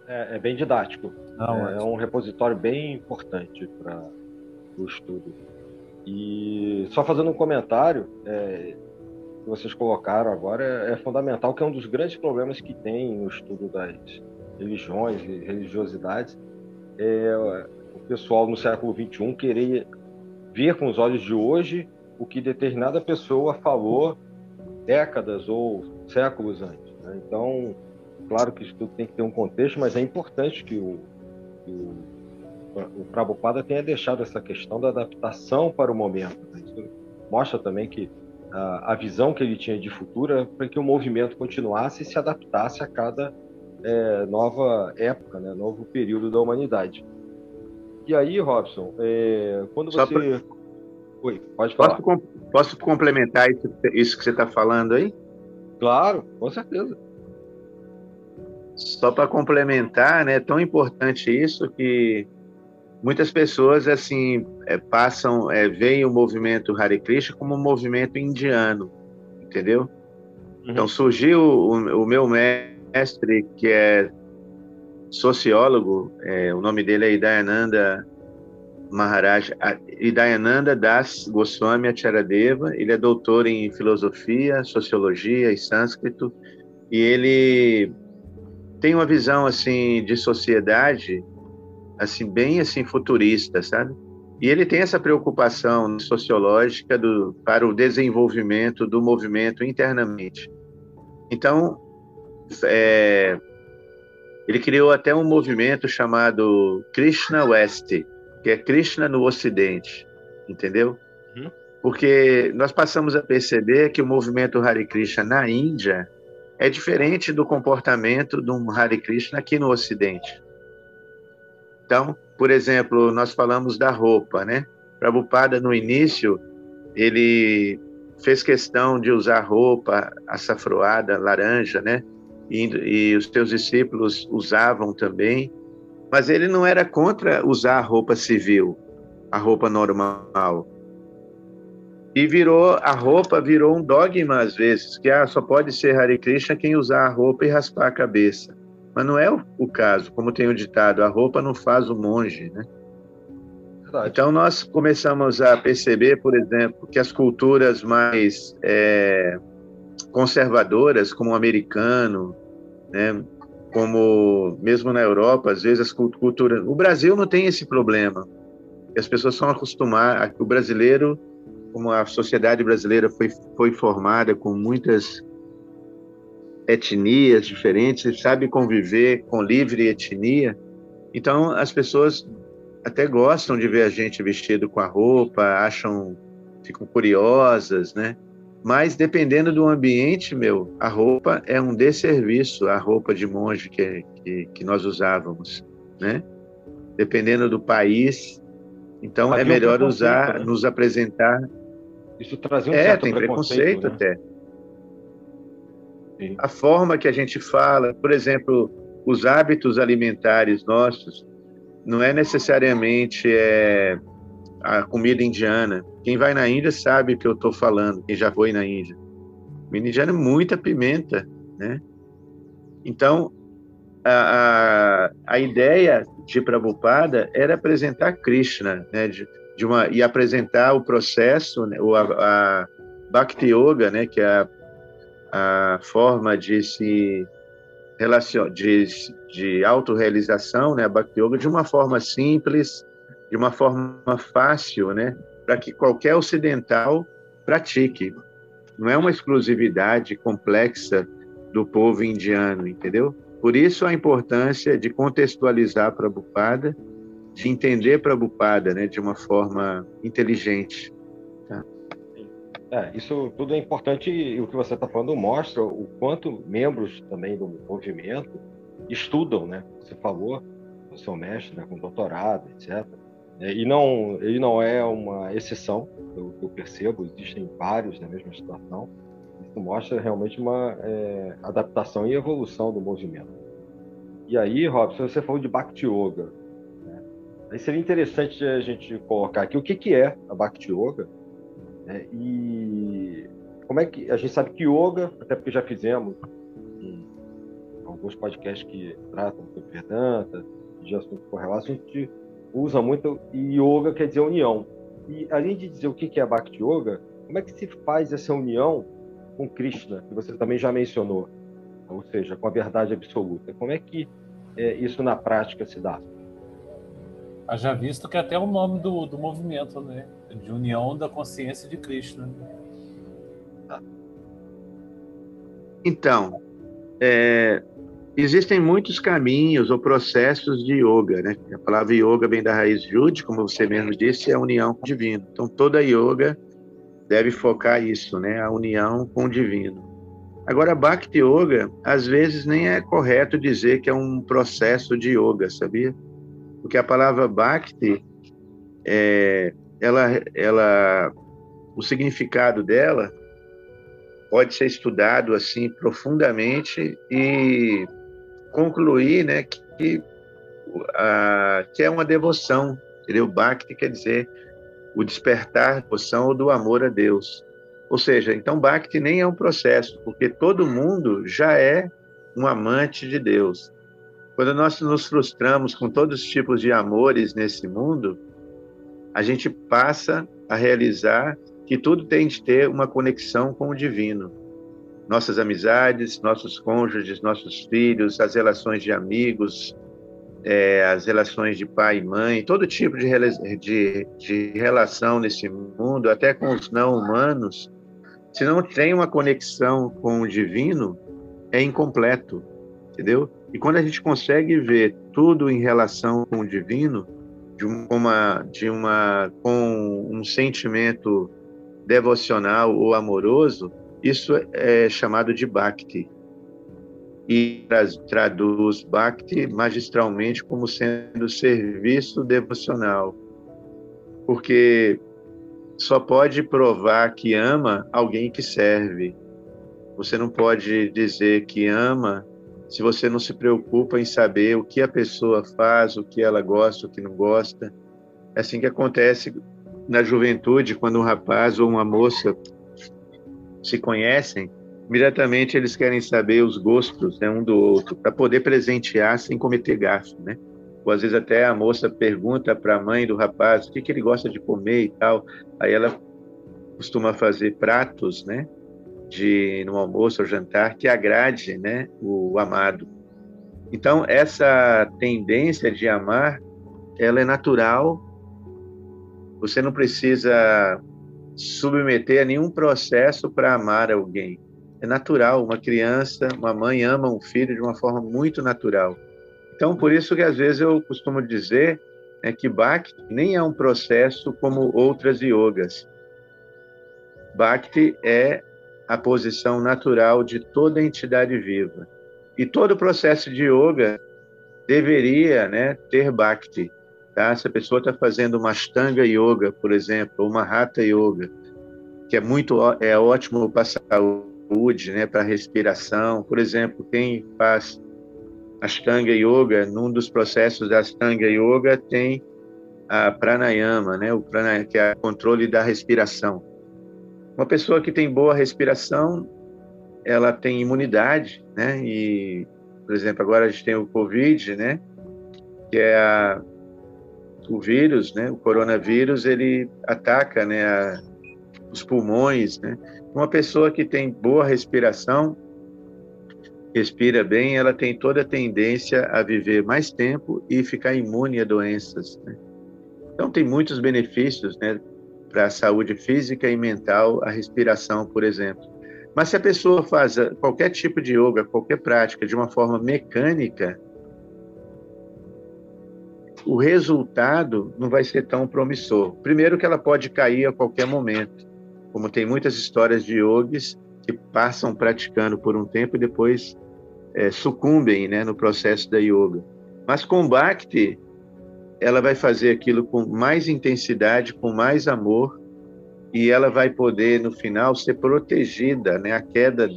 É, é bem didático. Não, é, é um repositório bem importante para o estudo. E só fazendo um comentário, é, que vocês colocaram agora, é, é fundamental que é um dos grandes problemas que tem no estudo das religiões e religiosidades é o pessoal no século XXI querer ver com os olhos de hoje o que determinada pessoa falou décadas ou séculos antes. né? Então, claro que isso tudo tem que ter um contexto, mas é importante que o, que o, o Prabhupada tenha deixado essa questão da adaptação para o momento. né? Isso mostra também que a, a visão que ele tinha de futuro era para que o movimento continuasse e se adaptasse a cada é, nova época, né? novo período da humanidade. E aí, Robson, é, quando Só você. Oi, pode falar. Posso, com- posso complementar isso, isso que você está falando aí? Claro, com certeza. Só para complementar, né, é tão importante isso que muitas pessoas assim é, passam, é, veem o movimento Hare Krishna como um movimento indiano, entendeu? Uhum. Então surgiu o, o meu mestre que é sociólogo, é, o nome dele é Idayananda Maharaj, Idayananda Das Goswami Acharadeva, ele é doutor em filosofia, sociologia e sânscrito, e ele tem uma visão assim de sociedade assim bem assim futurista, sabe? E ele tem essa preocupação sociológica do, para o desenvolvimento do movimento internamente. Então, é, ele criou até um movimento chamado Krishna West, que é Krishna no Ocidente, entendeu? Uhum. Porque nós passamos a perceber que o movimento Hare Krishna na Índia é diferente do comportamento de um Hare Krishna aqui no Ocidente. Então, por exemplo, nós falamos da roupa, né? Prabhupada, no início, ele fez questão de usar roupa açafroada, laranja, né? E, e os seus discípulos usavam também, mas ele não era contra usar a roupa civil, a roupa normal. E virou a roupa virou um dogma às vezes, que ah, só pode ser Hare Krishna quem usar a roupa e raspar a cabeça. Mas não é o, caso, como tem o ditado, a roupa não faz o monge, né? Verdade. Então nós começamos a perceber, por exemplo, que as culturas mais é, conservadoras, como o americano, né, como mesmo na Europa, às vezes as cult- culturas. O Brasil não tem esse problema. As pessoas são acostumadas. O brasileiro, como a sociedade brasileira foi foi formada com muitas etnias diferentes, sabe conviver com livre etnia. Então as pessoas até gostam de ver a gente vestido com a roupa, acham, ficam curiosas, né? Mas dependendo do ambiente, meu, a roupa é um desserviço, a roupa de monge que, que, que nós usávamos, né? Dependendo do país. Então Havia é melhor preconceito, usar, né? nos apresentar. Isso trazia um É, certo tem preconceito né? até. A forma que a gente fala, por exemplo, os hábitos alimentares nossos, não é necessariamente é, a comida indiana. Quem vai na Índia sabe o que eu estou falando, quem já foi na Índia. Comida indiana é muita pimenta, né? Então, a, a, a ideia de Prabhupada era apresentar Krishna, né? De, de uma, e apresentar o processo, né? o, a, a Bhakti Yoga, né? Que é a, a forma de se relacion, de, de autorrealização, né, a Bhakti Yoga, de uma forma simples, de uma forma fácil, né, para que qualquer ocidental pratique. Não é uma exclusividade complexa do povo indiano, entendeu? Por isso a importância de contextualizar para a Bupada, de entender para a Bupada, né, de uma forma inteligente. É, isso tudo é importante e o que você está falando mostra o quanto membros também do movimento estudam, né? Você falou, o seu mestre, né, com doutorado, etc. É, e não, ele não é uma exceção, que eu percebo, existem vários na mesma situação. Isso mostra realmente uma é, adaptação e evolução do movimento. E aí, Robson, você falou de Bhakti Yoga. Né? Aí seria interessante a gente colocar aqui o que, que é a Bhakti Yoga né? e como é que a gente sabe que yoga, até porque já fizemos alguns podcasts que tratam do Vedanta, de assuntos correlatos, a gente usa muito yoga quer dizer união. E além de dizer o que é Bhakti Yoga, como é que se faz essa união com Krishna, que você também já mencionou, ou seja, com a verdade absoluta? Como é que é, isso na prática se dá? Já visto que é até o nome do, do movimento, né? De união da consciência de Krishna. Então, é, Existem muitos caminhos ou processos de yoga, né? A palavra yoga vem da raiz yud, como você mesmo disse, é a união com o divino. Então toda yoga deve focar isso, né? A união com o divino. Agora, Bhakti Yoga, às vezes nem é correto dizer que é um processo de yoga, sabia? Porque a palavra Bhakti, é, ela, ela, o significado dela pode ser estudado assim profundamente e concluir né, que, a, que é uma devoção, entendeu? Bhakti quer dizer o despertar devoção ou do amor a Deus. Ou seja, então Bhakti nem é um processo, porque todo mundo já é um amante de Deus. Quando nós nos frustramos com todos os tipos de amores nesse mundo, a gente passa a realizar que tudo tem de ter uma conexão com o divino nossas amizades, nossos cônjuges, nossos filhos, as relações de amigos, é, as relações de pai e mãe, todo tipo de, de, de relação nesse mundo, até com os não humanos, se não tem uma conexão com o divino, é incompleto, entendeu? E quando a gente consegue ver tudo em relação com o divino, de uma, de uma com um sentimento devocional ou amoroso, isso é chamado de Bhakti. E traduz Bhakti magistralmente como sendo serviço devocional. Porque só pode provar que ama alguém que serve. Você não pode dizer que ama se você não se preocupa em saber o que a pessoa faz, o que ela gosta, o que não gosta. É assim que acontece na juventude, quando um rapaz ou uma moça se conhecem, imediatamente eles querem saber os gostos né, um do outro, para poder presentear sem cometer gasto, né? Ou às vezes até a moça pergunta para a mãe do rapaz o que, que ele gosta de comer e tal, aí ela costuma fazer pratos, né? De no almoço ou jantar que agrade, né? O amado. Então essa tendência de amar, ela é natural. Você não precisa submeter a nenhum processo para amar alguém. É natural, uma criança, uma mãe ama um filho de uma forma muito natural. Então, por isso que às vezes eu costumo dizer é que Bhakti nem é um processo como outras yogas. Bhakti é a posição natural de toda entidade viva. E todo processo de yoga deveria né, ter Bhakti. Tá? Se a pessoa está fazendo uma Ashtanga Yoga, por exemplo, ou uma Hatha Yoga, que é muito é ótimo para a saúde, né, para a respiração. Por exemplo, quem faz Ashtanga Yoga, num dos processos da Ashtanga Yoga tem a pranayama, né, o pranayama, que é o controle da respiração. Uma pessoa que tem boa respiração, ela tem imunidade, né? E, por exemplo, agora a gente tem o COVID, né? Que é a, o vírus, né? O coronavírus, ele ataca, né? A, os pulmões, né? Uma pessoa que tem boa respiração, respira bem, ela tem toda a tendência a viver mais tempo e ficar imune a doenças. Né? Então tem muitos benefícios, né, para a saúde física e mental, a respiração, por exemplo. Mas se a pessoa faz qualquer tipo de yoga, qualquer prática de uma forma mecânica, o resultado não vai ser tão promissor. Primeiro que ela pode cair a qualquer momento, como tem muitas histórias de yogis que passam praticando por um tempo e depois é, sucumbem né, no processo da yoga. Mas com Bhakti, ela vai fazer aquilo com mais intensidade, com mais amor, e ela vai poder, no final, ser protegida. Né? A queda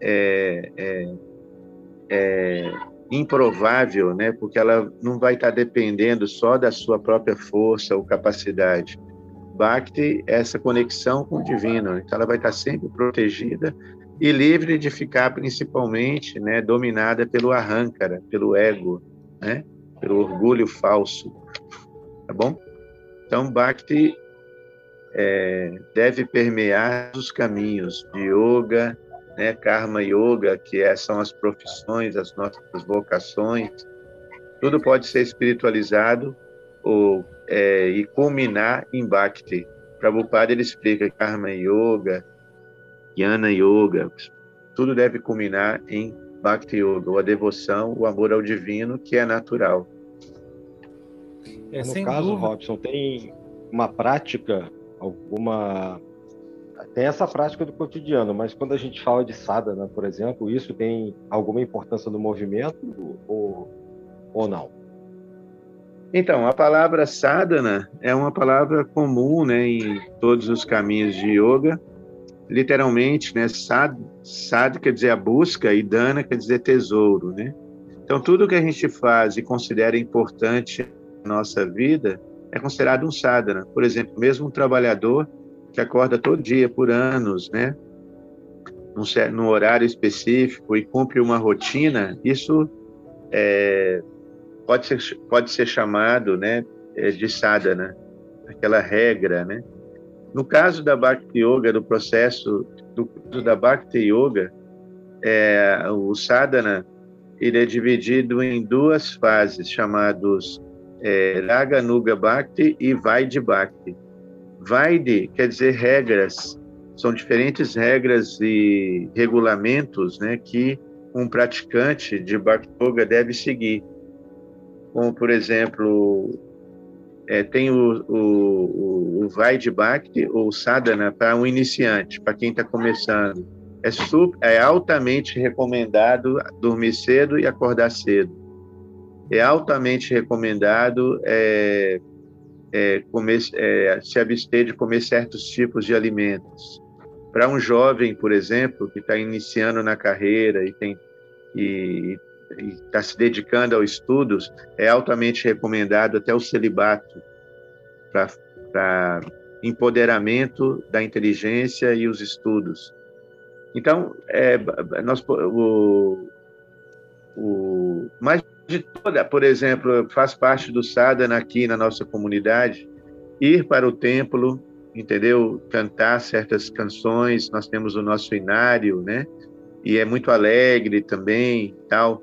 é, é, é improvável, né? porque ela não vai estar dependendo só da sua própria força ou capacidade. Bhakti é essa conexão com o divino, então ela vai estar sempre protegida e livre de ficar principalmente né, dominada pelo arrancara, pelo ego, né, pelo orgulho falso, tá bom? Então, Bhakti é, deve permear os caminhos de yoga, né, karma yoga, que é, são as profissões, as nossas vocações, tudo pode ser espiritualizado ou é, e culminar em Bhakti. Prabhupada ele explica Karma Yoga, Jnana Yoga, tudo deve culminar em Bhakti Yoga, ou a devoção, o amor ao divino, que é natural. É, no caso, dúvida. Robson, tem uma prática, alguma. Tem essa prática do cotidiano, mas quando a gente fala de sadhana, por exemplo, isso tem alguma importância no movimento ou, ou não? Então, a palavra sadhana é uma palavra comum né, em todos os caminhos de yoga. Literalmente, né, sad, sad quer dizer a busca e dana quer dizer tesouro. Né? Então, tudo que a gente faz e considera importante na nossa vida é considerado um sadhana. Por exemplo, mesmo um trabalhador que acorda todo dia por anos, né, num, num horário específico e cumpre uma rotina, isso é, pode ser, pode ser chamado né, é, de sadhana, aquela regra. Né? No caso da Bhakti Yoga, do processo do, da Bhakti Yoga, é, o sadhana ele é dividido em duas fases, chamados é, Raga Nuga Bhakti e Vaidhi Bhakti. Vaidhi quer dizer regras, são diferentes regras e regulamentos né, que um praticante de Bhakti Yoga deve seguir como por exemplo, é, tem o, o, o Vaidhi Bhakti ou Sadhana para um iniciante, para quem está começando. É, super, é altamente recomendado dormir cedo e acordar cedo. É altamente recomendado é, é, comer, é, se abster de comer certos tipos de alimentos. Para um jovem, por exemplo, que está iniciando na carreira e tem e está se dedicando aos estudos, é altamente recomendado até o celibato para empoderamento da inteligência e os estudos. Então, é, nós, o, o, mais de toda, por exemplo, faz parte do sadhana aqui na nossa comunidade, ir para o templo, entendeu? Cantar certas canções, nós temos o nosso inário, né? E é muito alegre também, tal.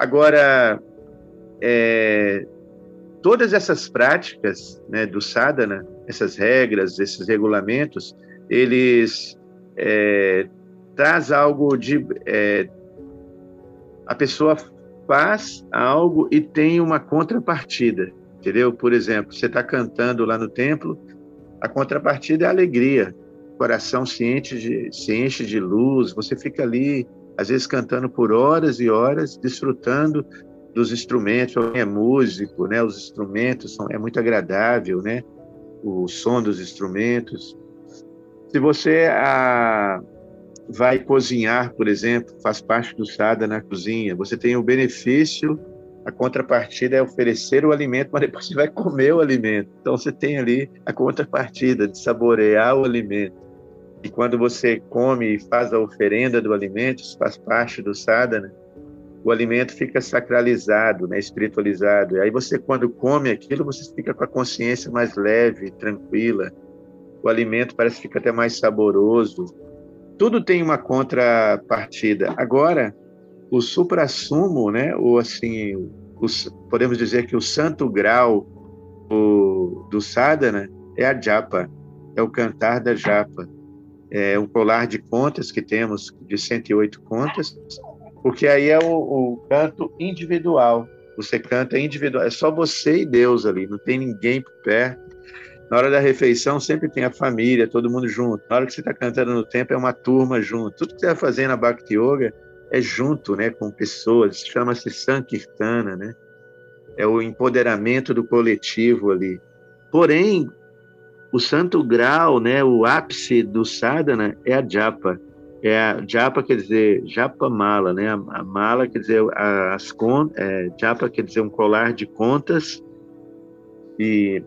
Agora, é, todas essas práticas né, do sadhana, essas regras, esses regulamentos, eles é, traz algo de é, a pessoa faz algo e tem uma contrapartida, entendeu? Por exemplo, você está cantando lá no templo, a contrapartida é a alegria, o coração se enche de, se enche de luz, você fica ali às vezes cantando por horas e horas, desfrutando dos instrumentos. é músico, né? Os instrumentos são é muito agradável, né? O som dos instrumentos. Se você ah, vai cozinhar, por exemplo, faz parte do sada na cozinha, você tem o benefício, a contrapartida é oferecer o alimento, mas depois você vai comer o alimento. Então você tem ali a contrapartida de saborear o alimento. E quando você come e faz a oferenda do alimento, isso faz parte do sadhana, o alimento fica sacralizado, né, espiritualizado. E aí você, quando come aquilo, você fica com a consciência mais leve, tranquila. O alimento parece que fica até mais saboroso. Tudo tem uma contrapartida. Agora, o supra-sumo, né, ou assim, os, podemos dizer que o santo grau o, do sadhana é a japa, é o cantar da japa é o colar de contas que temos, de 108 contas, porque aí é o, o canto individual. Você canta individual, é só você e Deus ali, não tem ninguém por perto. Na hora da refeição sempre tem a família, todo mundo junto. Na hora que você está cantando no templo é uma turma junto. Tudo que você vai fazer na Bhakti Yoga é junto, né, com pessoas. Chama-se Sankirtana, né? É o empoderamento do coletivo ali. Porém, o santo grau, né, o ápice do sadhana é a japa. É a japa quer dizer japa mala, né? A, a mala quer dizer as contas, é, japa quer dizer um colar de contas e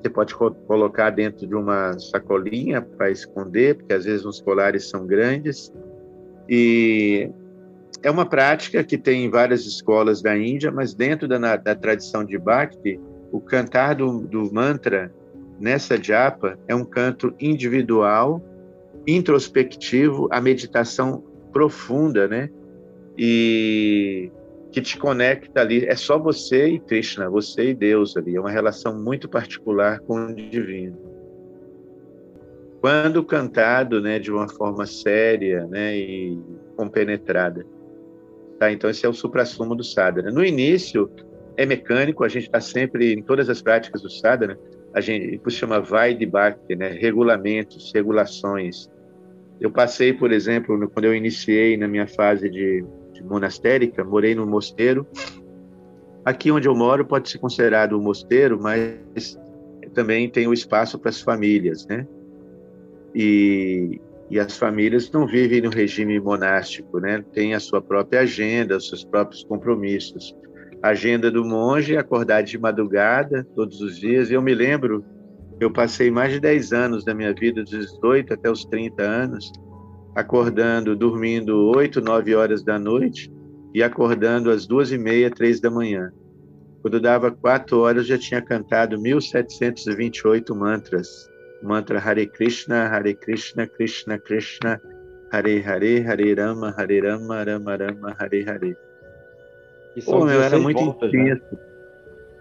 você pode co colocar dentro de uma sacolinha para esconder, porque às vezes os colares são grandes. E é uma prática que tem em várias escolas da Índia, mas dentro da, da tradição de Bhakti, o cantar do, do mantra nessa japa é um canto individual, introspectivo, a meditação profunda, né? E que te conecta ali, é só você e Krishna, você e Deus ali, é uma relação muito particular com o divino. Quando cantado, né, de uma forma séria, né, e compenetrada. Tá? Então esse é o suprassumo do sadhana. No início é mecânico, a gente está sempre em todas as práticas do sadhana, a gente isso chama vai de né? regulamentos, regulações. Eu passei, por exemplo, quando eu iniciei na minha fase de, de monastérica, morei no mosteiro. Aqui onde eu moro pode ser considerado um mosteiro, mas também tem o espaço para as famílias, né? E, e as famílias não vivem no regime monástico, né? Tem a sua própria agenda, os seus próprios compromissos agenda do monge, acordar de madrugada todos os dias. Eu me lembro, eu passei mais de 10 anos da minha vida, dos 18 até os 30 anos, acordando, dormindo 8, 9 horas da noite e acordando às duas e meia, três da manhã. Quando dava quatro horas, já tinha cantado 1728 mantras. Mantra Hare Krishna, Hare Krishna, Krishna Krishna, Hare Hare, Hare Rama, Hare Rama, Rama Rama, Hare Hare. E são Pô, meu, era muito voltas, né? intenso. Né?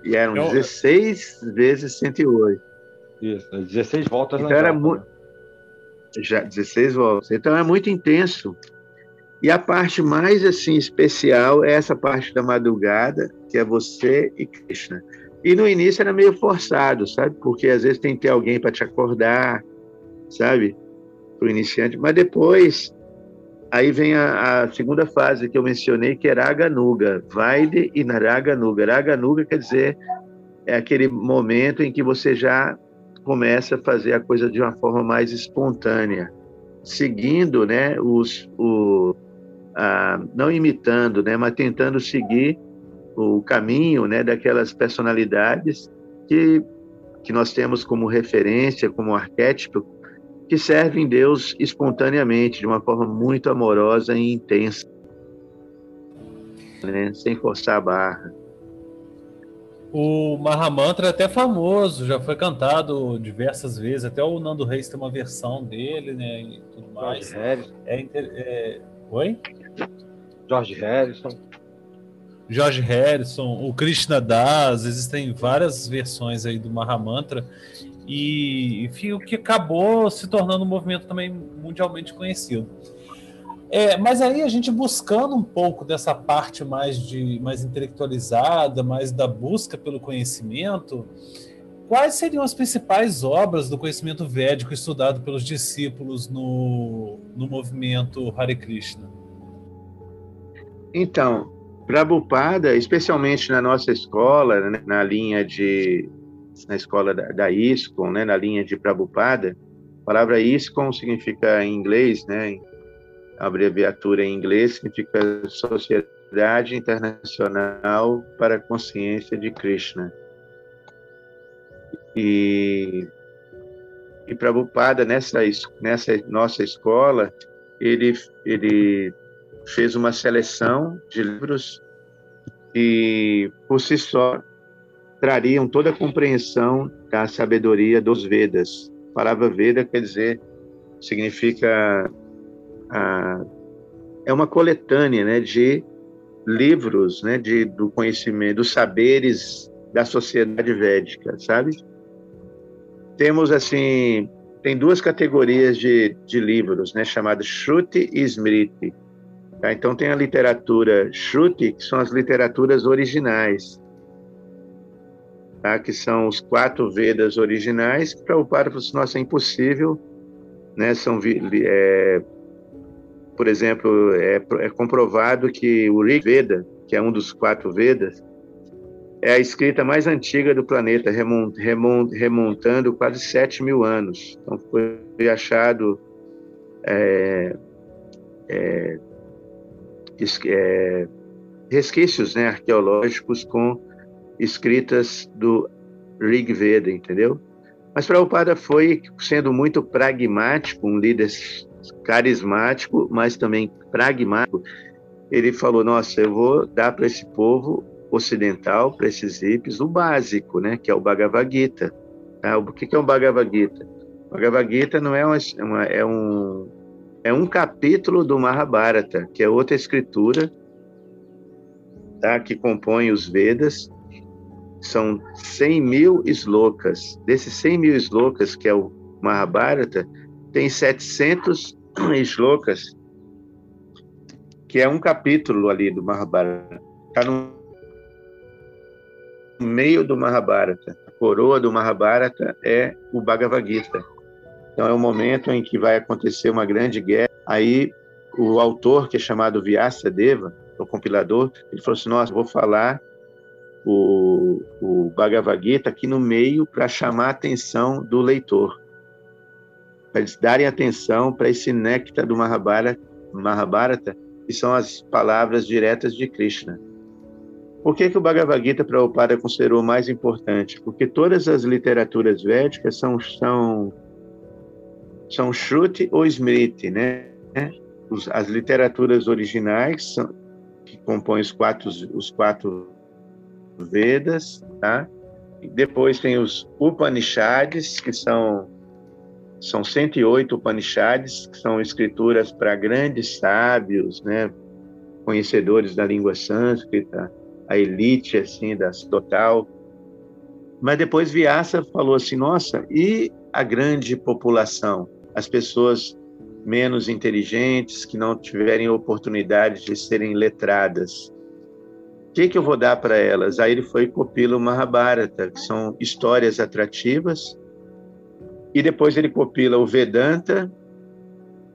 E eram eu... 16 vezes 108. Isso, 16 voltas então na era muito. Né? Já 16 voltas. Então é muito intenso. E a parte mais assim especial é essa parte da madrugada, que é você e Krishna. E no início era meio forçado, sabe? Porque às vezes tem que ter alguém para te acordar, sabe? Para o iniciante. Mas depois Aí vem a, a, segunda fase que eu mencionei, que é Raganuga, Vaide e Naraganuga. Raganuga quer dizer é aquele momento em que você já começa a fazer a coisa de uma forma mais espontânea, seguindo, né, os, o, a, não imitando, né, mas tentando seguir o caminho, né, daquelas personalidades que que nós temos como referência, como arquétipo, que servem Deus espontaneamente, de uma forma muito amorosa e intensa, né? sem forçar a barra. O Mahamantra é até famoso, já foi cantado diversas vezes, até o Nando Reis tem uma versão dele, né? E tudo mais. George Harrison. É, é... Oi? George Harrison. George Harrison, o Krishna Das, existem várias versões aí do Mahamantra e enfim, o que acabou se tornando um movimento também mundialmente conhecido. É, mas aí a gente buscando um pouco dessa parte mais de mais intelectualizada, mais da busca pelo conhecimento, quais seriam as principais obras do conhecimento védico estudado pelos discípulos no, no movimento Hare Krishna? Então, Prabhupada, especialmente na nossa escola, né, na linha de na escola da, da né, na linha de Prabhupada. A palavra ISCOM significa em inglês, né, a abreviatura em inglês significa Sociedade Internacional para a Consciência de Krishna. E, e Prabhupada, nessa, nessa nossa escola, ele, ele fez uma seleção de livros e, por si só, trariam toda a compreensão da sabedoria dos Vedas. A palavra Veda quer dizer, significa é uma coletânea, né, de livros, né, de do conhecimento, dos saberes da sociedade védica, sabe? Temos assim tem duas categorias de, de livros, né, chamados Shruti e Smriti. Tá? Então tem a literatura Shruti, que são as literaturas originais, tá? que são os quatro Vedas originais, que para o Padre falou assim, nossa, é impossível, né? São, é, por exemplo, é, é comprovado que o Rig Veda, que é um dos quatro Vedas, é a escrita mais antiga do planeta, remont, remont, remontando quase 7 mil anos. Então, foi achado é, é, é, resquícios né, arqueológicos com escritas do Rig Veda, entendeu? Mas Prabhupada foi sendo muito pragmático, um líder carismático, mas também pragmático. Ele falou: Nossa, eu vou dar para esse povo ocidental, para esses hippies, o básico, né, que é o Bhagavad Gita. Tá? O que é o Bhagavad Gita? O Bhagavad Gita não é, uma, é, um, é um capítulo do Mahabharata, que é outra escritura tá, que compõe os Vedas. São 100 mil slokas. Desses 100 mil slokas, que é o Mahabharata, tem 700 slokas, que é um capítulo ali do Mahabharata. Está no meio do Mahabharata. A coroa do Mahabharata é o Bhagavad Gita. Então é o momento em que vai acontecer uma grande guerra. Aí o autor, que é chamado Vyasa Deva, o compilador, ele falou assim: Nossa, vou falar o, o Bhagavad Gita aqui no meio para chamar a atenção do leitor, para eles darem atenção para esse néctar do Mahabharata, Mahabharata, que são as palavras diretas de Krishna. Por que, que o Bhagavad Gita Prabhupada considerou mais importante? Porque todas as literaturas védicas são, são, são Shruti ou Smriti, né? as literaturas originais são, que compõem os quatro, os quatro Vedas, tá? E depois tem os Upanishads, que são são 108 Upanishads, que são escrituras para grandes sábios, né? Conhecedores da língua sânscrita, a elite assim das total. Mas depois Vyasa falou assim: "Nossa, e a grande população, as pessoas menos inteligentes que não tiverem oportunidade de serem letradas, que, que eu vou dar para elas? Aí ele foi copila o Mahabharata, que são histórias atrativas, e depois ele copila o Vedanta,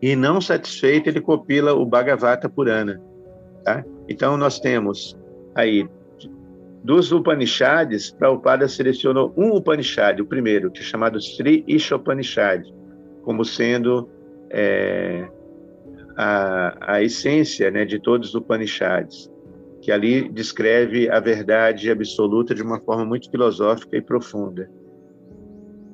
e não satisfeito, ele copila o Bhagavata Purana. Tá? Então, nós temos aí dos Upanishads, Prabhupada selecionou um Upanishad, o primeiro, que é chamado Sri Ishopanishad, como sendo é, a, a essência né, de todos os Upanishads, que ali descreve a verdade absoluta de uma forma muito filosófica e profunda.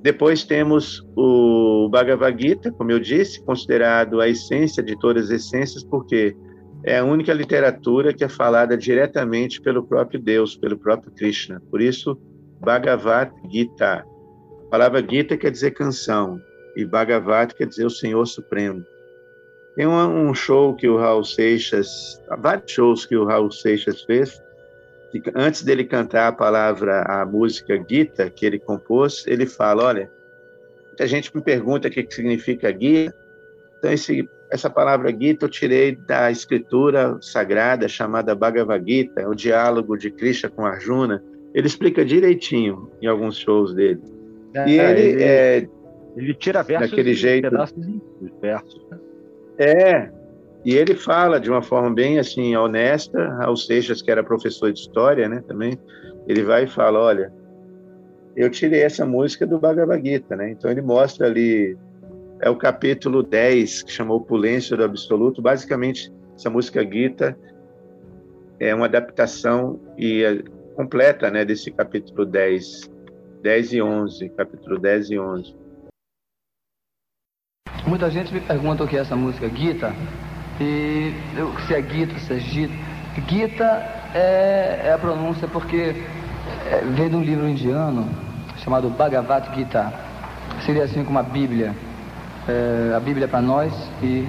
Depois temos o Bhagavad Gita, como eu disse, considerado a essência de todas as essências, porque é a única literatura que é falada diretamente pelo próprio Deus, pelo próprio Krishna. Por isso, Bhagavad Gita. A palavra Gita quer dizer canção, e Bhagavad quer dizer o Senhor Supremo. Tem um, um show que o Raul Seixas, vários shows que o Raul Seixas fez, que antes dele cantar a palavra, a música Gita, que ele compôs, ele fala, olha, muita gente me pergunta o que significa Gita, então esse essa palavra Gita eu tirei da escritura sagrada chamada Bhagavad Gita, o diálogo de Krishna com Arjuna. Ele explica direitinho em alguns shows dele. É, e ele, ele, é, ele tira versos daquele jeito. pedaços em versos. Né? É, e ele fala de uma forma bem assim honesta, ao Seixas, que era professor de história, né, também, ele vai e fala, olha, eu tirei essa música do Bhagavad Gita, né? Então ele mostra ali é o capítulo 10, que chamou Opulência do Absoluto. Basicamente, essa música Gita é uma adaptação e é completa né, desse capítulo 10, 10 e 11, capítulo 10 e 11. Muita gente me pergunta o que é essa música Gita, e eu, se é Gita, se é Gita. Gita é, é a pronúncia porque é, vem de um livro indiano chamado Bhagavad Gita. Seria assim como a Bíblia é, a Bíblia para nós e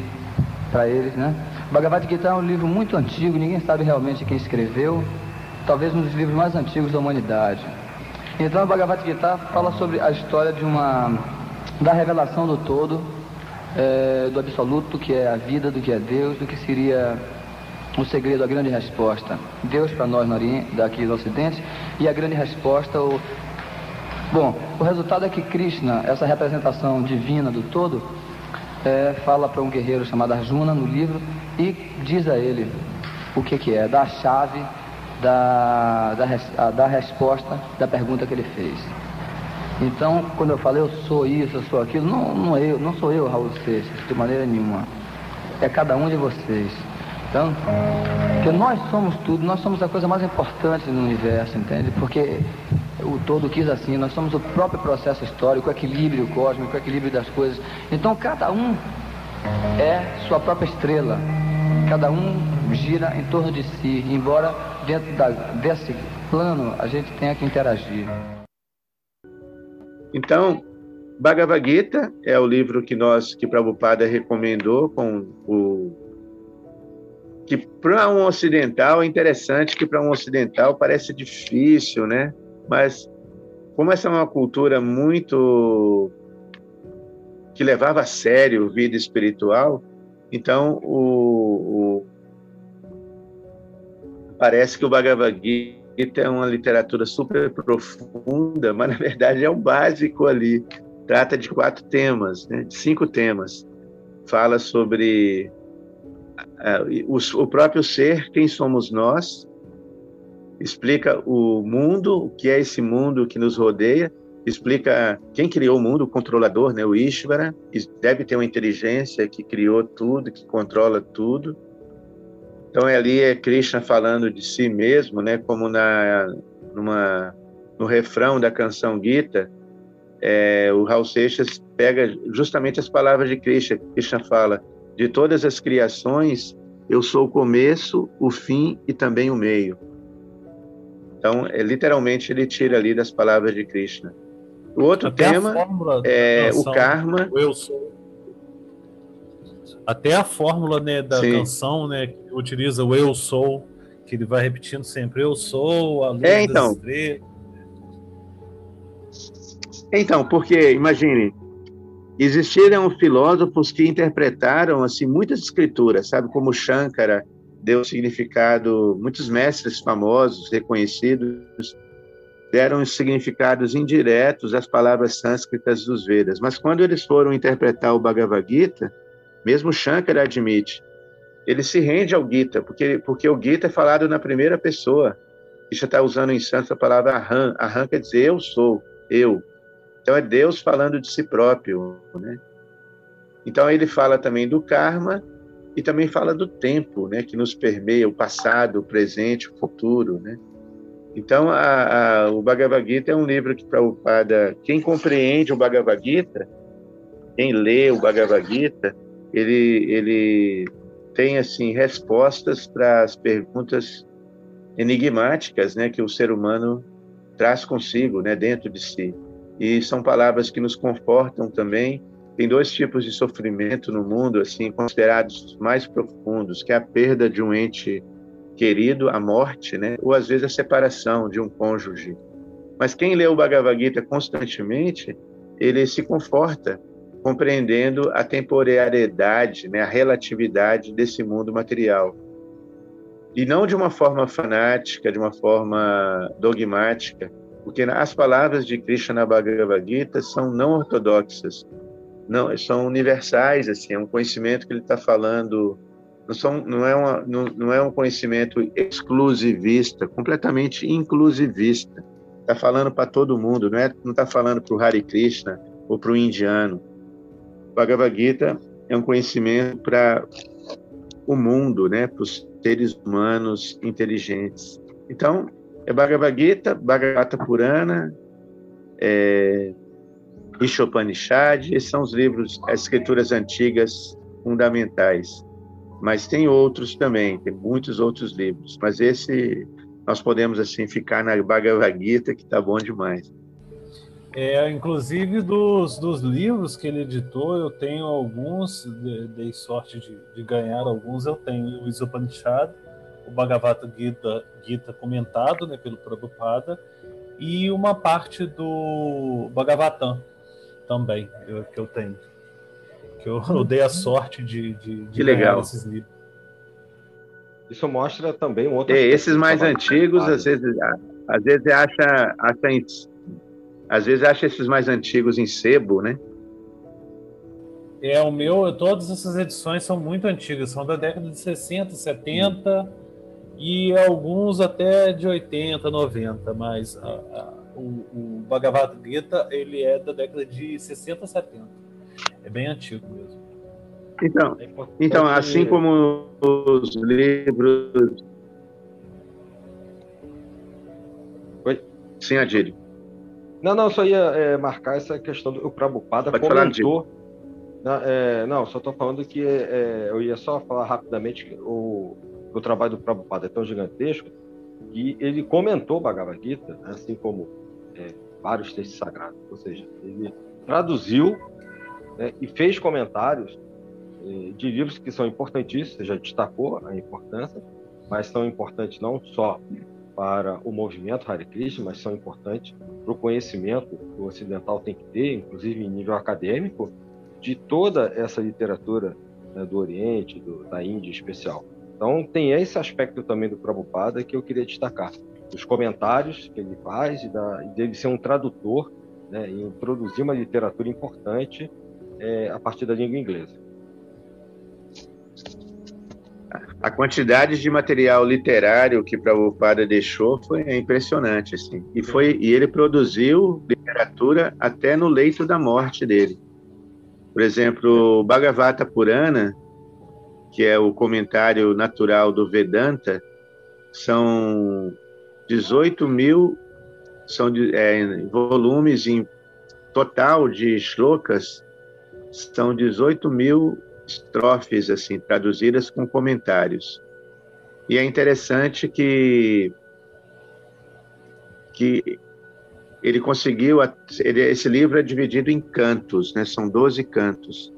para eles, né? Bhagavad Gita é um livro muito antigo, ninguém sabe realmente quem escreveu, talvez um dos livros mais antigos da humanidade. Então, o Bhagavad Gita fala sobre a história de uma da revelação do todo, é, do absoluto, que é a vida, do que é Deus, do que seria o segredo, a grande resposta. Deus para nós no Oriente, daqui do Ocidente, e a grande resposta, o... Bom, o resultado é que Krishna, essa representação divina do todo, é, fala para um guerreiro chamado Arjuna no livro e diz a ele o que, que é, dá a chave da, da, da resposta da pergunta que ele fez. Então, quando eu falo eu sou isso, eu sou aquilo, não, não, eu, não sou eu, Raul Seixas, de maneira nenhuma. É cada um de vocês. Então, porque nós somos tudo, nós somos a coisa mais importante no universo, entende? Porque o todo quis assim, nós somos o próprio processo histórico, o equilíbrio cósmico, o equilíbrio das coisas. Então, cada um é sua própria estrela. Cada um gira em torno de si, embora dentro da, desse plano a gente tenha que interagir. Então, Bhagavad Gita é o livro que nós, que Prabhupada recomendou com o que para um ocidental é interessante que para um ocidental parece difícil, né? Mas como essa é uma cultura muito que levava a sério vida espiritual, então o, o parece que o Bhagavad Gita é uma literatura super profunda, mas na verdade é o básico ali. Trata de quatro temas, né? de cinco temas. Fala sobre uh, o, o próprio ser, quem somos nós, explica o mundo, o que é esse mundo que nos rodeia, explica quem criou o mundo, o controlador, né, o Ishvara, deve ter uma inteligência que criou tudo, que controla tudo. Então ali é Krishna falando de si mesmo, né, como na numa no refrão da canção Gita, é, o Raul Seixas pega justamente as palavras de Krishna. Krishna fala: de todas as criações, eu sou o começo, o fim e também o meio. Então, é, literalmente, ele tira ali das palavras de Krishna. O outro Até tema é o karma. Eu sou. Até a fórmula né, da Sim. canção, né, que utiliza o eu sou, que ele vai repetindo sempre: eu sou, a luz é, então. das estrelas. Então, porque, imagine, existiram filósofos que interpretaram assim muitas escrituras, sabe, como Shankara deu significado, muitos mestres famosos, reconhecidos, deram significados indiretos às palavras sânscritas dos Vedas. Mas quando eles foram interpretar o Bhagavad Gita, mesmo Shankara admite, ele se rende ao Gita, porque, porque o Gita é falado na primeira pessoa. Isso está usando em sânscrito a palavra aham. Aham quer dizer eu sou, eu. Então é Deus falando de si próprio, né? Então ele fala também do karma e também fala do tempo, né, que nos permeia o passado, o presente, o futuro, né? Então a, a, o Bhagavad Gita é um livro que para o quem compreende o Bhagavad Gita, quem lê o Bhagavad Gita, ele ele tem assim respostas para as perguntas enigmáticas, né, que o ser humano traz consigo, né, dentro de si e são palavras que nos confortam também. Tem dois tipos de sofrimento no mundo, assim, considerados mais profundos, que é a perda de um ente querido, a morte, né? Ou às vezes a separação de um cônjuge. Mas quem lê o Bhagavad Gita constantemente, ele se conforta compreendendo a temporariedade, né, a relatividade desse mundo material. E não de uma forma fanática, de uma forma dogmática, porque as palavras de Krishna na Bhagavad Gita são não ortodoxas, não são universais, assim, é um conhecimento que ele está falando, não, são, não, é uma, não, não é um conhecimento exclusivista, completamente inclusivista. Está falando para todo mundo, não é, não está falando para o Hare Krishna ou para o indiano. Bhagavad Gita é um conhecimento para o mundo, né, para os seres humanos inteligentes. Então, é Bhagavad Gita, Bhagavata Purana, é, Ishopanishad, esses são os livros, as escrituras antigas fundamentais. Mas tem outros também, tem muitos outros livros, mas esse nós podemos assim ficar na Bhagavad Gita, que está bom demais. É, inclusive dos, dos livros que ele editou, eu tenho alguns, dei sorte de, de ganhar alguns, eu tenho o Isopanishad, o Bhagavad Gita, Gita comentado né, pelo Prabhupada e uma parte do Bhagavatam. também, eu, que eu tenho. Que eu, eu dei a sorte de, de, de que legal. esses livros. Isso mostra também um outro. É, esses mais antigos, às vezes, às vezes acha, acha às vezes acha esses mais antigos em sebo, né? É, o meu, todas essas edições são muito antigas, são da década de 60, 70 hum. e alguns até de 80, 90, mas a, a, o, o Bhagavad Gita ele é da década de 60, 70. É bem antigo mesmo. Então, é então assim como os livros. Oi? Sim, Adílio. Não, não, só ia é, marcar essa questão do Prabhupada Pode comentou. Falar, não, é, não, só estou falando que é, eu ia só falar rapidamente que o, o trabalho do Prabhupada é tão gigantesco que ele comentou Bhagavad Gita, né, assim como é, vários textos sagrados. Ou seja, ele traduziu né, e fez comentários é, de livros que são importantíssimos, você já destacou a importância, mas são importantes não só para o movimento Hare Krishna, mas são importantes para o conhecimento que o ocidental tem que ter, inclusive em nível acadêmico, de toda essa literatura né, do Oriente, do, da Índia em especial. Então, tem esse aspecto também do Prabhupada que eu queria destacar. Os comentários que ele faz e, da, e dele ser um tradutor né, e introduzir uma literatura importante é, a partir da língua inglesa. A quantidade de material literário que Prabhupada deixou foi impressionante, assim. E foi e ele produziu literatura até no leito da morte dele. Por exemplo, o Bhagavata Purana, que é o comentário natural do Vedanta, são 18 mil são é, volumes em total de shlokas, são 18 mil estrofes assim traduzidas com comentários. E é interessante que que ele conseguiu. Ele, esse livro é dividido em cantos, né? São 12 cantos.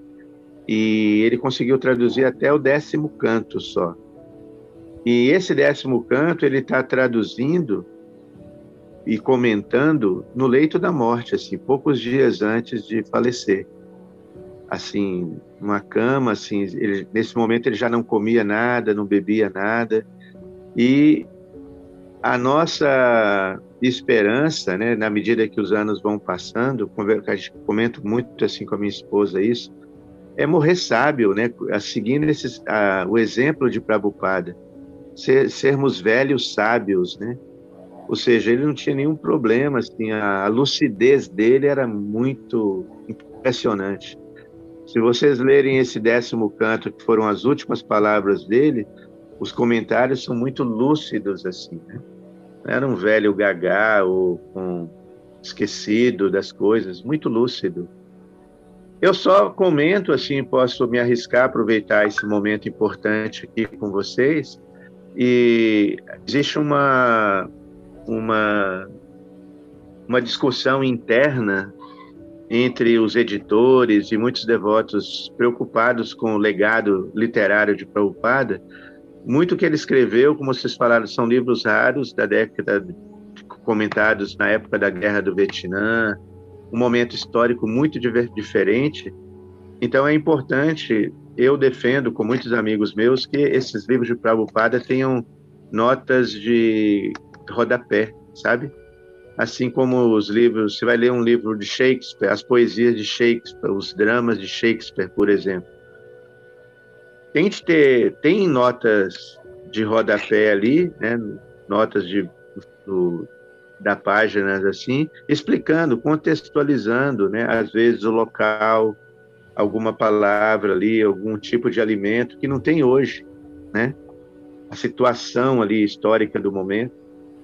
E ele conseguiu traduzir até o décimo canto só. E esse décimo canto ele está traduzindo e comentando no leito da morte, assim, poucos dias antes de falecer. Assim, uma cama, assim, ele, nesse momento ele já não comia nada, não bebia nada. E a nossa esperança, né, na medida que os anos vão passando, comento muito assim com a minha esposa isso, é morrer sábio, né, seguindo esses, a, o exemplo de Prabhupada, ser, sermos velhos sábios, né, ou seja, ele não tinha nenhum problema, assim, a, a lucidez dele era muito impressionante. Se vocês lerem esse décimo canto, que foram as últimas palavras dele, os comentários são muito lúcidos, assim, né? era um velho gagá ou um esquecido das coisas, muito lúcido. Eu só comento assim, posso me arriscar aproveitar esse momento importante aqui com vocês. E existe uma uma uma discussão interna entre os editores e muitos devotos preocupados com o legado literário de Prabhupada, muito que ele escreveu, como vocês falaram, são livros raros da década comentados na época da Guerra do Vietnã, um momento histórico muito diferente. Então é importante, eu defendo com muitos amigos meus que esses livros de Prabhupada tenham notas de rodapé, sabe? Assim como os livros, você vai ler um livro de Shakespeare, as poesias de Shakespeare, os dramas de Shakespeare, por exemplo Tente ter, tem notas de rodapé ali, né, notas de, do, da página assim, explicando, contextualizando, né, às vezes o local, alguma palavra ali, algum tipo de alimento que não tem hoje, né? A situação ali histórica do momento.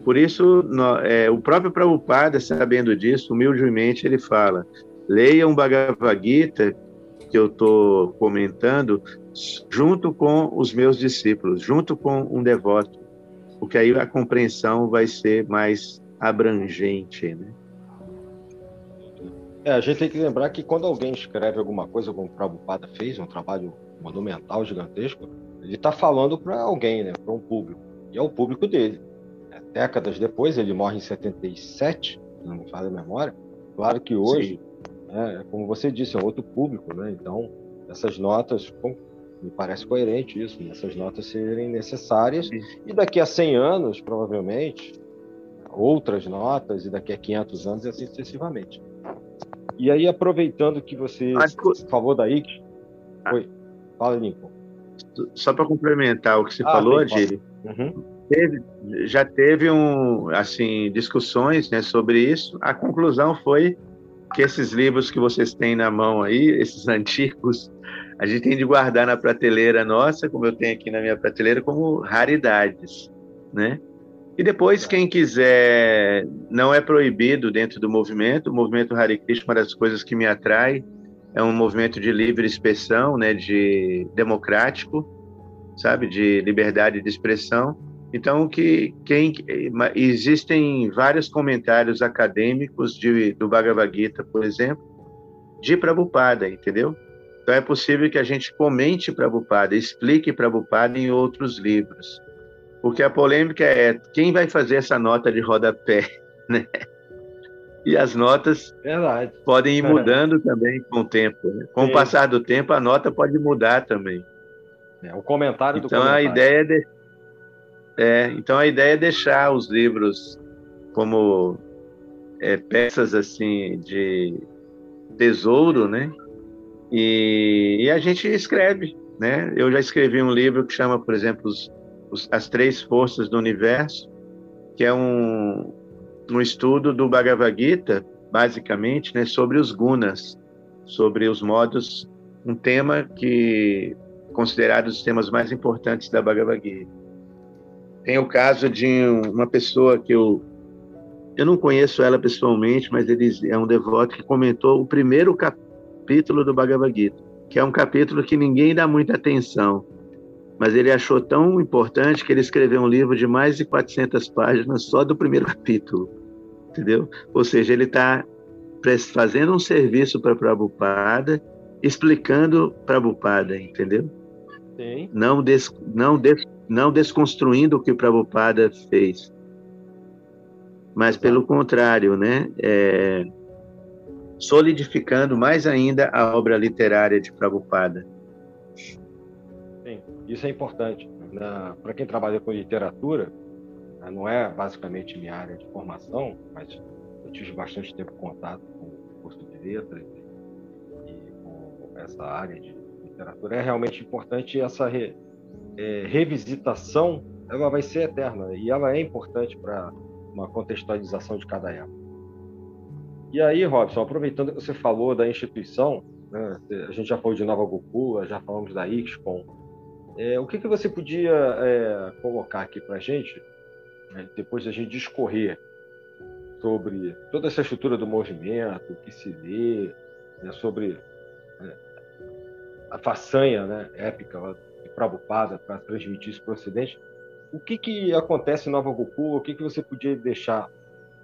Por isso, no, é, o próprio Prabhupada, sabendo disso, humildemente ele fala: leia um Bhagavad Gita que eu estou comentando junto com os meus discípulos, junto com um devoto, porque aí a compreensão vai ser mais abrangente, né? É, a gente tem que lembrar que quando alguém escreve alguma coisa, como o Prabhupada fez, um trabalho monumental, gigantesco, ele está falando para alguém, né, para um público, e é o público dele. É, décadas depois, ele morre em 77, se não me falha a memória. Claro que hoje, Né? Como você disse, é outro público, né? Então, essas notas, me parece coerente isso, né? essas notas serem necessárias. E daqui a 100 anos, provavelmente, outras notas, e daqui a 500 anos, e assim sucessivamente. E aí, aproveitando que você falou da IC, foi, fala, Lincoln. Só para complementar o que você ah, falou, Adílio, uhum. Teve, já teve um, assim, discussões né, sobre isso. A conclusão foi que esses livros que vocês têm na mão aí, esses antigos, a gente tem de guardar na prateleira nossa, como eu tenho aqui na minha prateleira, como raridades, né? E depois, quem quiser, não é proibido dentro do movimento. O movimento Hare Krishna, uma das coisas que me atrai, é um movimento de livre expressão, né, de democrático, sabe, de liberdade de expressão. Então, que quem existem vários comentários acadêmicos de, do Bhagavad Gita, por exemplo, de Prabhupada, entendeu? Então é possível que a gente comente Prabhupada, explique Prabhupada em outros livros. Porque a polêmica é quem vai fazer essa nota de rodapé, né? E as notas Verdade. podem ir mudando também com o tempo. Né? Com Sim. o passar do tempo, a nota pode mudar também. É, o comentário então, do comentário. a ideia é, de... é, então a ideia é deixar os livros como é, peças assim de tesouro, né? E, e, a gente escreve, né? Eu já escrevi um livro que chama, por exemplo, os, os, As Três Forças do Universo, que é um, um estudo do Bhagavad Gita, basicamente, né, sobre os gunas, sobre os modos, um tema que considerado os temas mais importantes da Bhagavad Gita. Tem o caso de uma pessoa que eu eu não conheço ela pessoalmente, mas ele é um devoto que comentou o primeiro capítulo do Bhagavad Gita, que é um capítulo que ninguém dá muita atenção, mas ele achou tão importante que ele escreveu um livro de mais de 400 páginas só do primeiro capítulo, entendeu? Ou seja, ele está fazendo um serviço para Prabhupada, explicando Prabhupada, entendeu? Sim. Não, des, não, des, não desconstruindo o que Prabhupada fez, mas pelo contrário, né? É, solidificando mais ainda a obra literária de Prabhupada. Isso é importante. Para quem trabalha com literatura, né, não é basicamente minha área de formação, mas eu tive bastante tempo contato com o curso de letras e, com essa área de literatura. É realmente importante essa é, revisitação, ela vai ser eterna e ela é importante para uma contextualização de cada época. E aí, Robson, aproveitando que você falou da instituição, né, a gente já falou de Nova Gokula, já falamos da IXCOM, é, o que, que você podia é, colocar aqui para a gente, né, depois da gente discorrer sobre toda essa estrutura do movimento, o que se lê, né, sobre né, a façanha né, épica de Prabhupada para transmitir isso para o Ocidente, o que, que acontece em Nova Goku? O que, que você podia deixar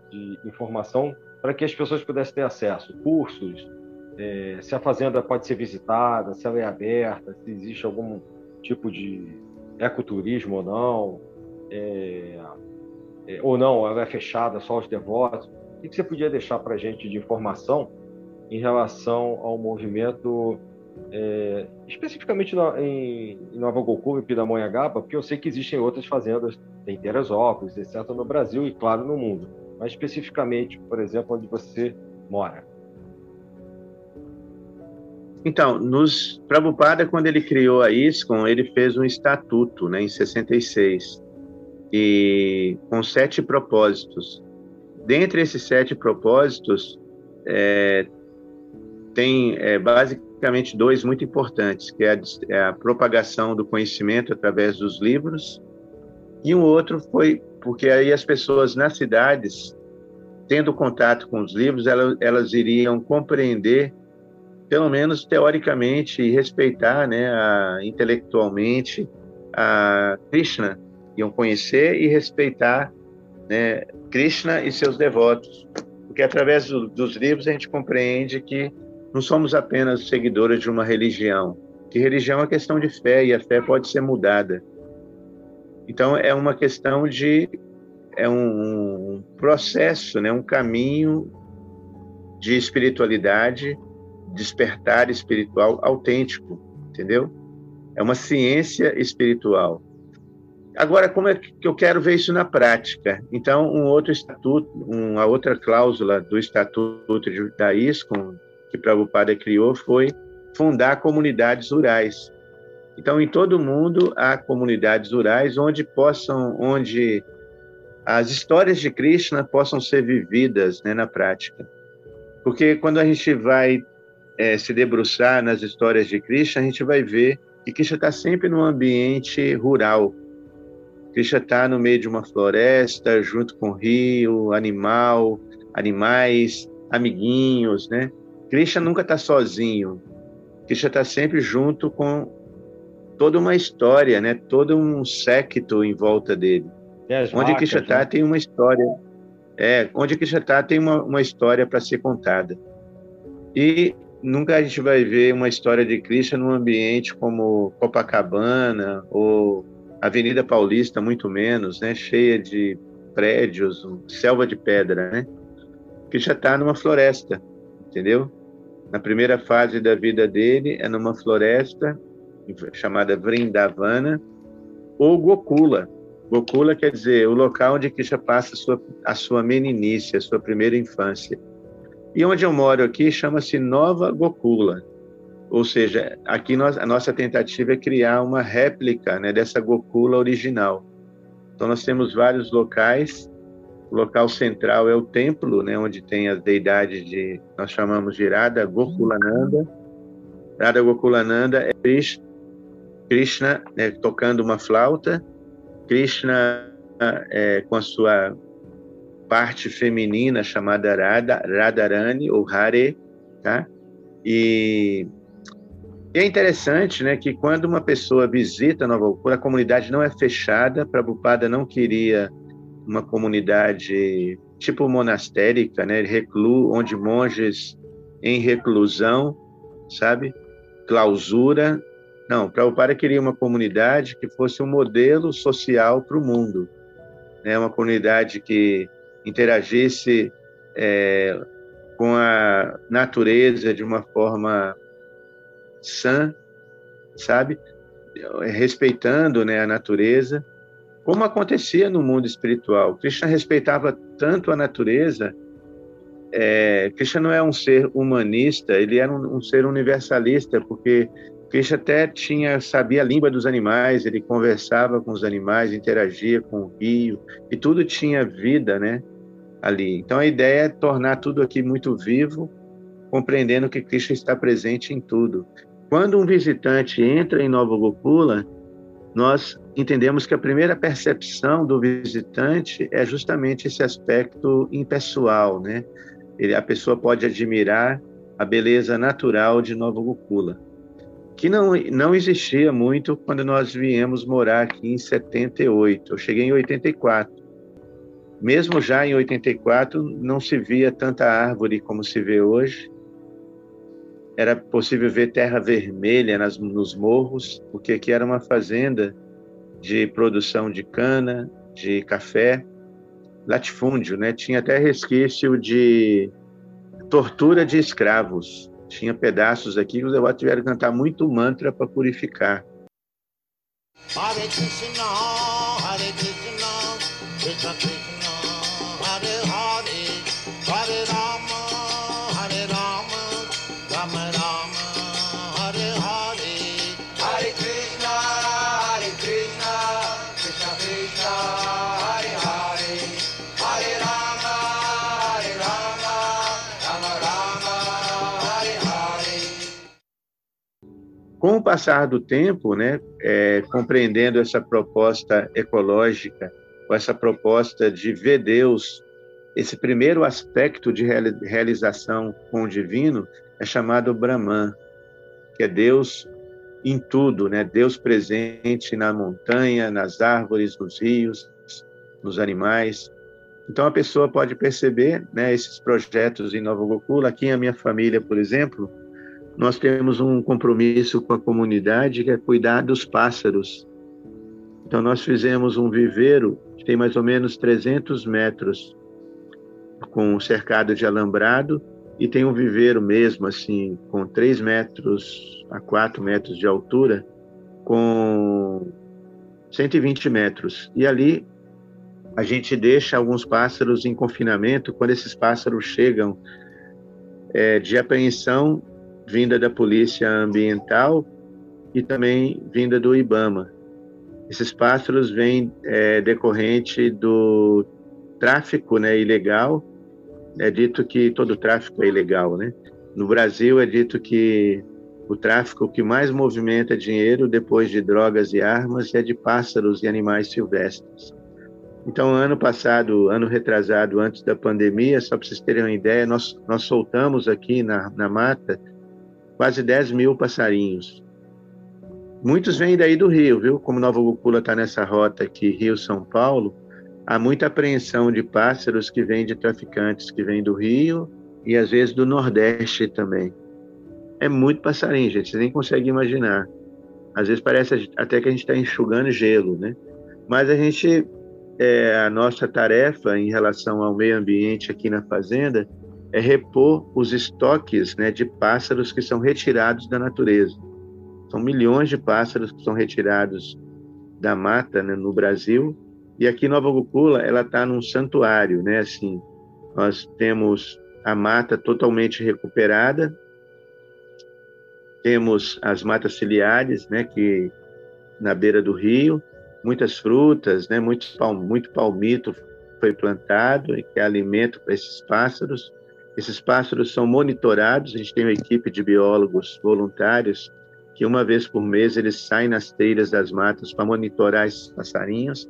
de informação para que as pessoas pudessem ter acesso? Cursos, é, se a fazenda pode ser visitada, se ela é aberta, se existe algum tipo de ecoturismo ou não, é, é, ou não, ela é fechada só aos devotos. O que você podia deixar para a gente de informação em relação ao movimento, é, especificamente na, em, em, Nova Goku e Pindamonhangaba, porque eu sei que existem outras fazendas, tem Teresópolis, etc., no Brasil e, claro, no mundo. Mas especificamente, por exemplo, onde você mora. Então, nos Prabhupada, quando ele criou a ISKCON, ele fez um estatuto, né, em 66, e com sete propósitos. Dentre esses sete propósitos, é, tem é, basicamente dois muito importantes, que é a, é a, propagação do conhecimento através dos livros, e um outro foi porque aí as pessoas nas cidades, tendo contato com os livros, elas, elas iriam compreender pelo menos teoricamente, e respeitar né, a, intelectualmente a Krishna, iam conhecer e respeitar né, Krishna e seus devotos. Porque através do, dos livros a gente compreende que não somos apenas seguidores de uma religião, que religião é questão de fé e a fé pode ser mudada. Então é uma questão de é um, um processo, né, um caminho de espiritualidade, despertar espiritual autêntico, entendeu? É uma ciência espiritual. Agora, como é que eu quero ver isso na prática? Então, um outro estatuto, uma outra cláusula do estatuto da ISCOM que Prabhupada criou foi fundar comunidades rurais. Então, em todo mundo há comunidades rurais onde possam, onde as histórias de Krishna possam ser vividas né, na prática. Porque quando a gente vai é, se debruçar nas histórias de Krishna, a gente vai ver que Krishna está sempre num ambiente rural. Krishna está no meio de uma floresta, junto com rio, animal, animais, amiguinhos, né? Krishna nunca está sozinho. Krishna está sempre junto com toda uma história, né? Todo um séquito em volta dele. Onde Krishna está né? tem uma história. É, onde Krishna está tem uma, uma história para ser contada. E nunca a gente vai ver uma história de Krishna num ambiente como Copacabana ou Avenida Paulista, muito menos, né? Cheia de prédios, selva de pedra, né? Krishna está numa floresta, entendeu? Na primeira fase da vida dele é numa floresta chamada Vrindavana ou Gokula. Gokula quer dizer o local onde Krishna passa a sua, a sua meninice, a sua primeira infância. E onde eu moro aqui chama-se Nova Gokula. Ou seja, aqui nós, a nossa tentativa é criar uma réplica né, dessa Gokula original. Então nós temos vários locais. O local central é o templo, né, onde tem as deidades de nós chamamos de Radha Gokulananda. Radha Gokulananda é Krishna né, tocando uma flauta, Krishna é, com a sua parte feminina chamada Radha, Radharani ou Hare, tá? E, e é interessante, né, que quando uma pessoa visita Nova Upura, a comunidade não é fechada, Prabhupada não queria uma comunidade tipo monastérica, né, reclu, onde monges em reclusão, sabe? Clausura. Não, Prabhupada queria uma comunidade que fosse um modelo social para o mundo. Né, uma comunidade que interagisse é, com a natureza de uma forma sã, sabe? Respeitando né, a natureza, como acontecia no mundo espiritual. Krishna respeitava tanto a natureza. É, Krishna não é um ser humanista, ele era um, um ser universalista, porque Krishna até tinha sabia a língua dos animais, ele conversava com os animais, interagia com o rio, e tudo tinha vida, né? ali. Então a ideia é tornar tudo aqui muito vivo, compreendendo que Cristo está presente em tudo. Quando um visitante entra em Nova Gokula, nós entendemos que a primeira percepção do visitante é justamente esse aspecto impessoal, né? Ele, a pessoa pode admirar a beleza natural de Nova Gokula, que não, não existia muito quando nós viemos morar aqui em 78. Eu cheguei em 84. Mesmo já em 84, não se via tanta árvore como se vê hoje. Era possível ver terra vermelha nas, nos morros, porque aqui era uma fazenda de produção de cana, de café, latifúndio, né? Tinha até resquício de tortura de escravos. Tinha pedaços aqui que os devotos tiveram que cantar muito mantra para purificar. Hare Krishna, Hare Krishna, Krishna Krishna. O passar do tempo, né, é, compreendendo essa proposta ecológica, ou essa proposta de ver Deus, esse primeiro aspecto de realização com o divino é chamado Brahman, que é Deus em tudo, né? Deus presente na montanha, nas árvores, nos rios, nos animais. Então a pessoa pode perceber, né, esses projetos em Nova Gokula, aqui a minha família, por exemplo, nós temos um compromisso com a comunidade que é cuidar dos pássaros. Então, nós fizemos um viveiro que tem mais ou menos 300 metros, com um cercado de alambrado e tem um viveiro mesmo, assim, com 3 metros a 4 metros de altura, com 120 metros. E ali a gente deixa alguns pássaros em confinamento. Quando esses pássaros chegam é, de apreensão vinda da Polícia Ambiental e também vinda do IBAMA. Esses pássaros vêm é, decorrente do tráfico né, ilegal. É dito que todo tráfico é ilegal, né? No Brasil é dito que o tráfico que mais movimenta dinheiro depois de drogas e armas é de pássaros e animais silvestres. Então, ano passado, ano retrasado, antes da pandemia, só para vocês terem uma ideia, nós, nós soltamos aqui na, na mata quase 10 mil passarinhos. Muitos vêm daí do Rio, viu? Como Nova Gocula está nessa rota aqui, Rio-São Paulo, há muita apreensão de pássaros que vêm de traficantes que vêm do Rio e às vezes do Nordeste também. É muito passarinho, gente, vocês nem conseguem imaginar. Às vezes parece até que a gente está enxugando gelo, né? Mas a gente, é, a nossa tarefa em relação ao meio ambiente aqui na fazenda é repor os estoques né, de pássaros que são retirados da natureza. São milhões de pássaros que são retirados da mata né, no Brasil e aqui Nova Gocula ela está num santuário, né? Assim, nós temos a mata totalmente recuperada, temos as matas ciliares, né? Que na beira do rio, muitas frutas, né? Muito, muito palmito foi plantado e que é alimento para esses pássaros. Esses pássaros são monitorados, a gente tem uma equipe de biólogos voluntários que uma vez por mês eles saem nas trilhas das matas para monitorar esses passarinhos.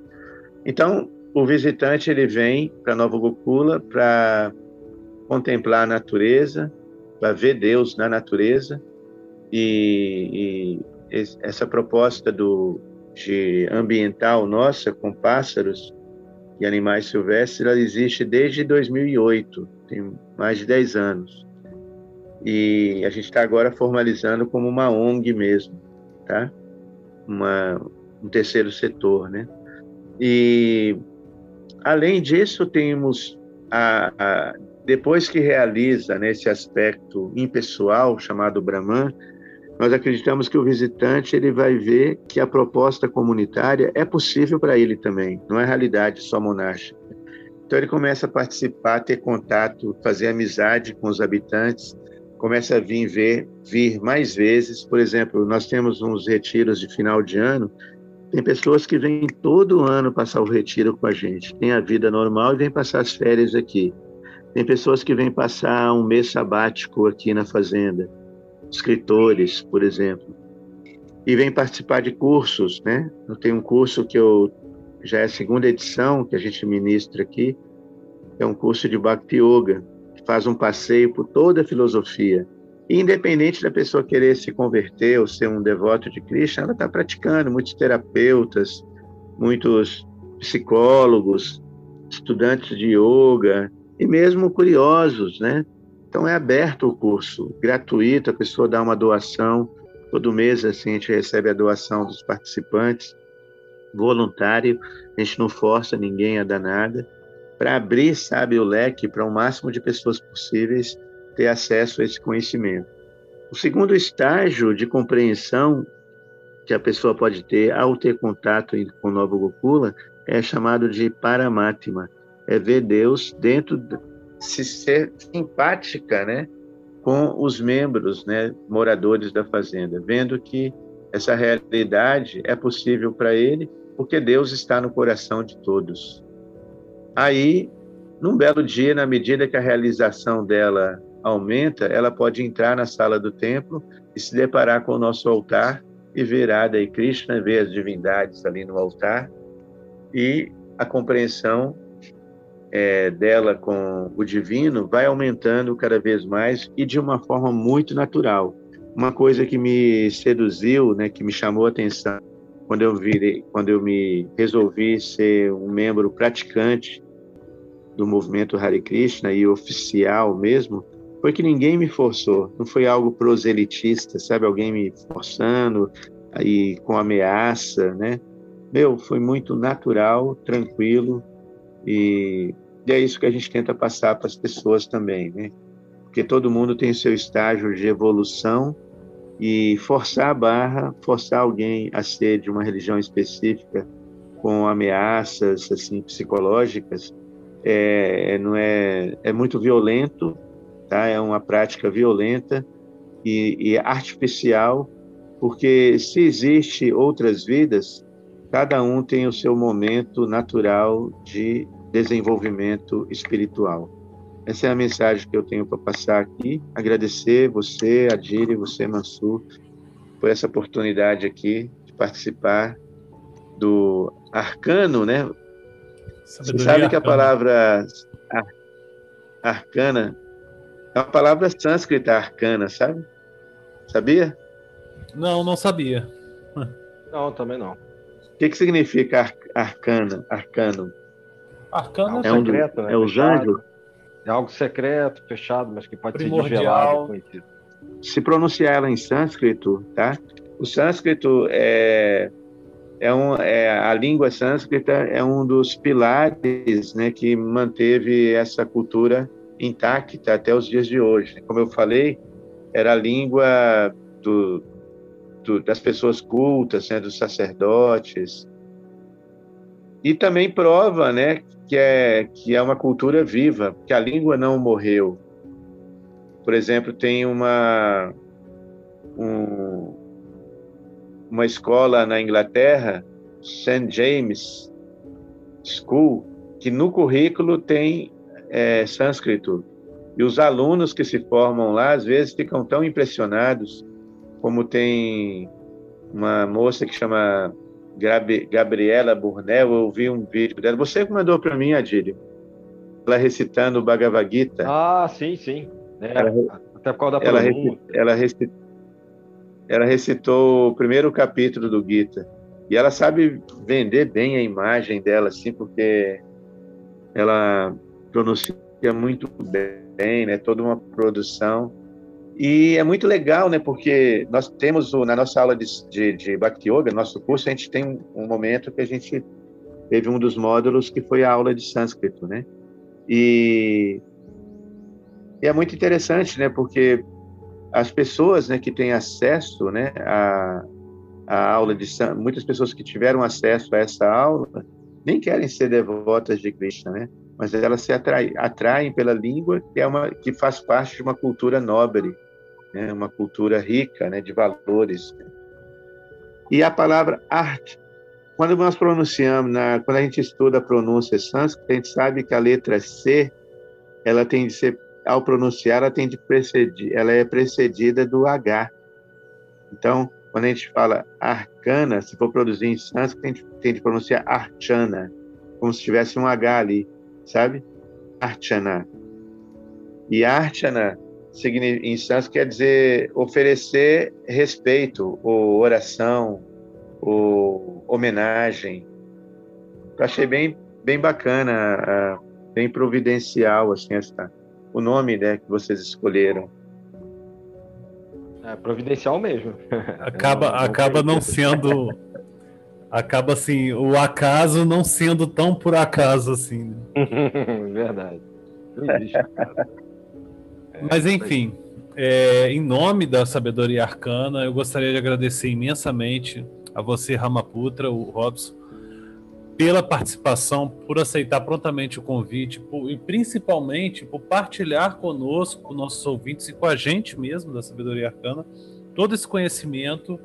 Então, o visitante ele vem para Nova Gokula para contemplar a natureza, para ver Deus na natureza. E, e essa proposta do de ambiental nossa com pássaros e animais silvestres, ela existe desde 2008, tem mais de 10 anos. E a gente está agora formalizando como uma ONG mesmo, tá? Uma, um terceiro setor, né? E, além disso, temos, a, a depois que realiza né, esse aspecto impessoal chamado Brahman, nós acreditamos que o visitante ele vai ver que a proposta comunitária é possível para ele também, não é realidade só monástica. Então ele começa a participar, ter contato, fazer amizade com os habitantes, começa a vir ver, vir mais vezes. Por exemplo, nós temos uns retiros de final de ano, tem pessoas que vêm todo ano passar o retiro com a gente, tem a vida normal e vêm passar as férias aqui. Tem pessoas que vêm passar um mês sabático aqui na fazenda escritores, por exemplo, e vem participar de cursos, né? Eu tenho um curso que eu já é a segunda edição que a gente ministra aqui, é um curso de Bhakti Yoga, que faz um passeio por toda a filosofia. E independente da pessoa querer se converter ou ser um devoto de Krishna, ela está praticando. Muitos terapeutas, muitos psicólogos, estudantes de yoga e mesmo curiosos, né? Então é aberto o curso, gratuito, a pessoa dá uma doação, todo mês assim a gente recebe a doação dos participantes, voluntário, a gente não força ninguém a dar nada, para abrir, sabe, o leque para o máximo de pessoas possíveis ter acesso a esse conhecimento. O segundo estágio de compreensão que a pessoa pode ter ao ter contato com o Novo Gokula é chamado de Paramatma, é ver Deus dentro se ser simpática, né, com os membros, né, moradores da fazenda, vendo que essa realidade é possível para ele, porque Deus está no coração de todos. Aí, num belo dia, na medida que a realização dela aumenta, ela pode entrar na sala do templo e se deparar com o nosso altar e ver Radha e Krishna, ver as divindades ali no altar e a compreensão é, dela com o divino vai aumentando cada vez mais e de uma forma muito natural. Uma coisa que me seduziu, né, que me chamou a atenção quando eu virei, quando eu me resolvi ser um membro praticante do movimento Hare Krishna e oficial mesmo, foi que ninguém me forçou, não foi algo proselitista, sabe, alguém me forçando aí com ameaça, né? Meu, foi muito natural, tranquilo e, e é isso que a gente tenta passar para as pessoas também, né? porque todo mundo tem seu estágio de evolução e forçar a barra, forçar alguém a ser de uma religião específica com ameaças assim psicológicas é, não é é muito violento, tá? É uma prática violenta e, e artificial, porque se existe outras vidas, cada um tem o seu momento natural de desenvolvimento espiritual. Essa é a mensagem que eu tenho para passar aqui. Agradecer você, Adire, você, Mansur, por essa oportunidade aqui de participar do arcano, né? Sabedoria você sabe que a palavra arcana é uma palavra sânscrita arcana, sabe? Sabia? Não, não sabia. Não, também não. O que, que significa arcana, arcano? Arcano é, é um secreto, né? É os anjos? É algo secreto, fechado, mas que pode Primordial. ser desvelado conhecido. Se pronunciar ela em sânscrito, tá? O sânscrito é, é, um, é a língua sânscrita é um dos pilares, né, que manteve essa cultura intacta até os dias de hoje. Como eu falei, era a língua do, do, das pessoas cultas, né, dos sacerdotes, e também prova, né, que é que é uma cultura viva, que a língua não morreu. Por exemplo, tem uma um, uma escola na Inglaterra, St. James School, que no currículo tem é, sânscrito. E os alunos que se formam lá, às vezes, ficam tão impressionados, como tem uma moça que chama Gabriela Burnell, eu vi um vídeo dela. Você mandou para mim, Adílio. Ela recitando o Bhagavad Gita. Ah, sim, sim. É, ela, até por causa da ela, ela, recitou, ela recitou o primeiro capítulo do Gita. E ela sabe vender bem a imagem dela, assim, porque ela pronuncia muito bem, né? Toda uma produção. E é muito legal, né? Porque nós temos na nossa aula de, de, de Bhakti Yoga, nosso curso, a gente tem um momento que a gente teve um dos módulos que foi a aula de sânscrito, né? E, e é muito interessante, né? Porque as pessoas, né, que têm acesso, né, a, a aula de muitas pessoas que tiveram acesso a essa aula nem querem ser devotas de Krishna, né? Mas elas se atraem, atraem pela língua que é uma que faz parte de uma cultura nobre, né, uma cultura rica né, de valores. E a palavra arte, quando nós pronunciamos, na, quando a gente estuda a pronúncia sânscrita, a gente sabe que a letra C, ela tem de ser, ao pronunciar, ela tem de precedir, ela é precedida do H. Então, quando a gente fala arcana, se for produzir em sânscrito, a gente tem de pronunciar archana, como se tivesse um H ali, sabe? Archana. E archana em sânscrito quer dizer oferecer respeito, ou oração, ou homenagem. Eu achei bem, bem bacana, bem providencial assim essa, o nome né, que vocês escolheram. É providencial mesmo. Acaba, não, não acaba não sendo. acaba assim, o acaso não sendo tão por acaso assim. Né? Verdade. Existe acaso. Mas enfim, é, em nome da sabedoria arcana, eu gostaria de agradecer imensamente a você, Ramaputra, o Robson, pela participação, por aceitar prontamente o convite por, e principalmente por partilhar conosco, com nossos ouvintes e com a gente mesmo da sabedoria arcana, todo esse conhecimento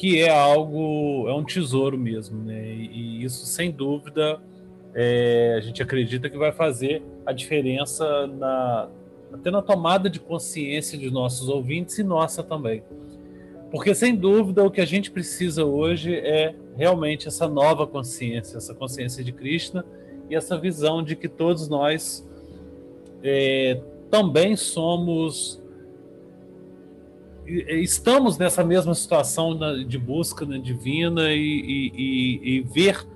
que é algo, é um tesouro mesmo, né? E, e isso, sem dúvida, é, a gente acredita que vai fazer a diferença na, até na tomada de consciência de nossos ouvintes e nossa também. Porque, sem dúvida, o que a gente precisa hoje é realmente essa nova consciência, essa consciência de Krishna e essa visão de que todos nós é, também somos. Estamos nessa mesma situação de busca né, divina e, e, e ver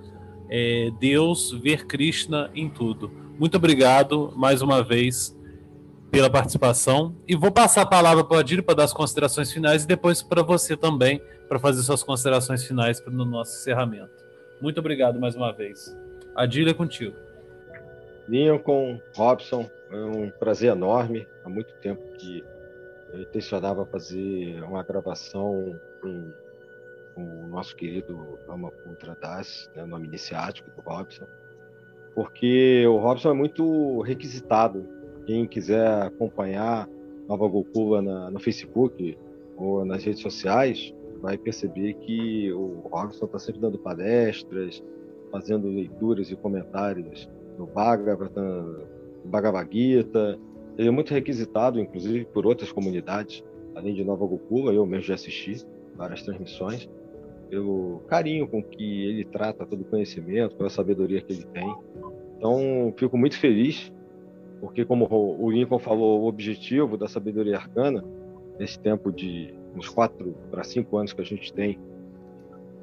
é, Deus, ver Krishna em tudo. Muito obrigado mais uma vez pela participação. E vou passar a palavra para o Adílio para dar as considerações finais e depois para você também, para fazer suas considerações finais no nosso encerramento. Muito obrigado mais uma vez. Adílio é contigo. Lincoln, Robson, é um prazer enorme. Há muito tempo que intencionava fazer uma gravação com, com o nosso querido Amaputra Das, né, nome iniciático do Robson, porque o Robson é muito requisitado. Quem quiser acompanhar Nova Gokula no Facebook ou nas redes sociais, vai perceber que o Robson está sempre dando palestras, fazendo leituras e comentários no Bhagavatam, Bhagavad Gita. Ele é muito requisitado, inclusive, por outras comunidades, além de Nova Gokula, eu mesmo já assisti várias transmissões, pelo carinho com que ele trata todo o conhecimento, pela sabedoria que ele tem. Então, fico muito feliz, porque, como o Lincoln falou, o objetivo da sabedoria arcana, nesse tempo de uns quatro para cinco anos que a gente tem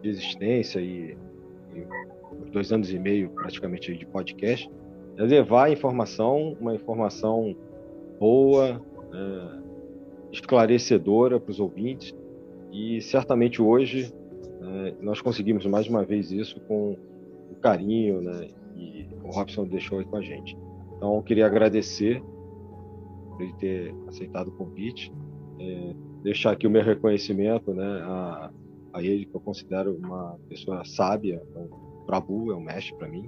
de existência e, e dois anos e meio praticamente de podcast, é levar a informação, uma informação boa, é, esclarecedora para os ouvintes. E certamente hoje é, nós conseguimos mais uma vez isso com o carinho né, e o Robson deixou aí com a gente. Então eu queria agradecer por ele ter aceitado o convite, é, deixar aqui o meu reconhecimento né, a, a ele, que eu considero uma pessoa sábia, um Prabhu é um mestre para mim,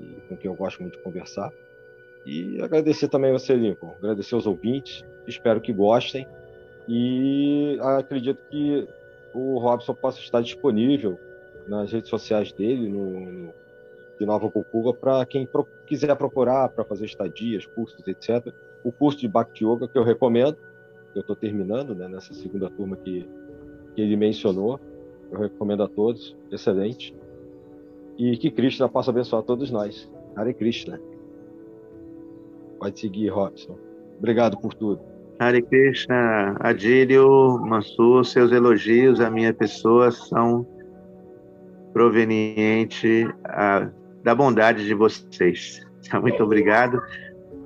e com quem eu gosto muito de conversar. E agradecer também você, Lincoln. Agradecer aos ouvintes. Espero que gostem. E acredito que o Robson possa estar disponível nas redes sociais dele, no, no de Nova Cucuba, para quem pro, quiser procurar para fazer estadias, cursos, etc. O curso de Bhakti Yoga que eu recomendo, que eu estou terminando né, nessa segunda turma que, que ele mencionou. Eu recomendo a todos, excelente. E que Krishna possa abençoar todos nós. Hare Krishna. Pode seguir, Robson. Obrigado por tudo. Hare Krishna, Adílio, Mansur, seus elogios à minha pessoa são provenientes da bondade de vocês. Muito obrigado.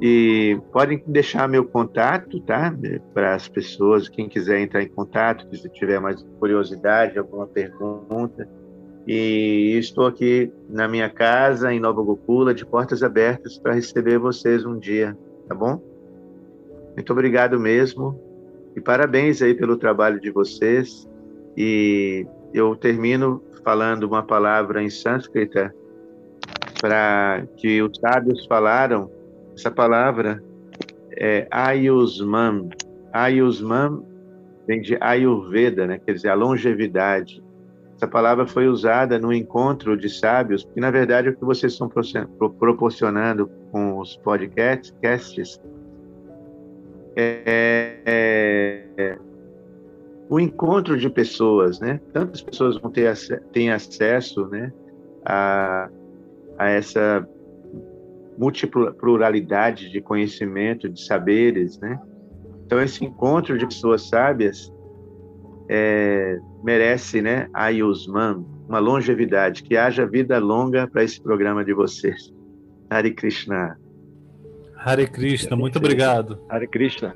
E podem deixar meu contato, tá? Para as pessoas, quem quiser entrar em contato, se tiver mais curiosidade, alguma pergunta e estou aqui na minha casa, em Nova Gokula, de portas abertas para receber vocês um dia, tá bom? Muito obrigado mesmo e parabéns aí pelo trabalho de vocês. E eu termino falando uma palavra em sânscrita para que os sábios falaram. Essa palavra é Ayusman. Ayusman vem de Ayurveda, né? quer dizer, a longevidade. Essa palavra foi usada no encontro de sábios, e na verdade o que vocês estão proporcionando com os podcasts é, é, é o encontro de pessoas, né? Tantas pessoas vão ter têm acesso, né, a, a essa multipluralidade de conhecimento, de saberes, né? Então esse encontro de pessoas sábias é, merece, né, Ayusman, uma longevidade, que haja vida longa para esse programa de vocês. Hare Krishna. Hare Krishna, muito obrigado. Hare Krishna.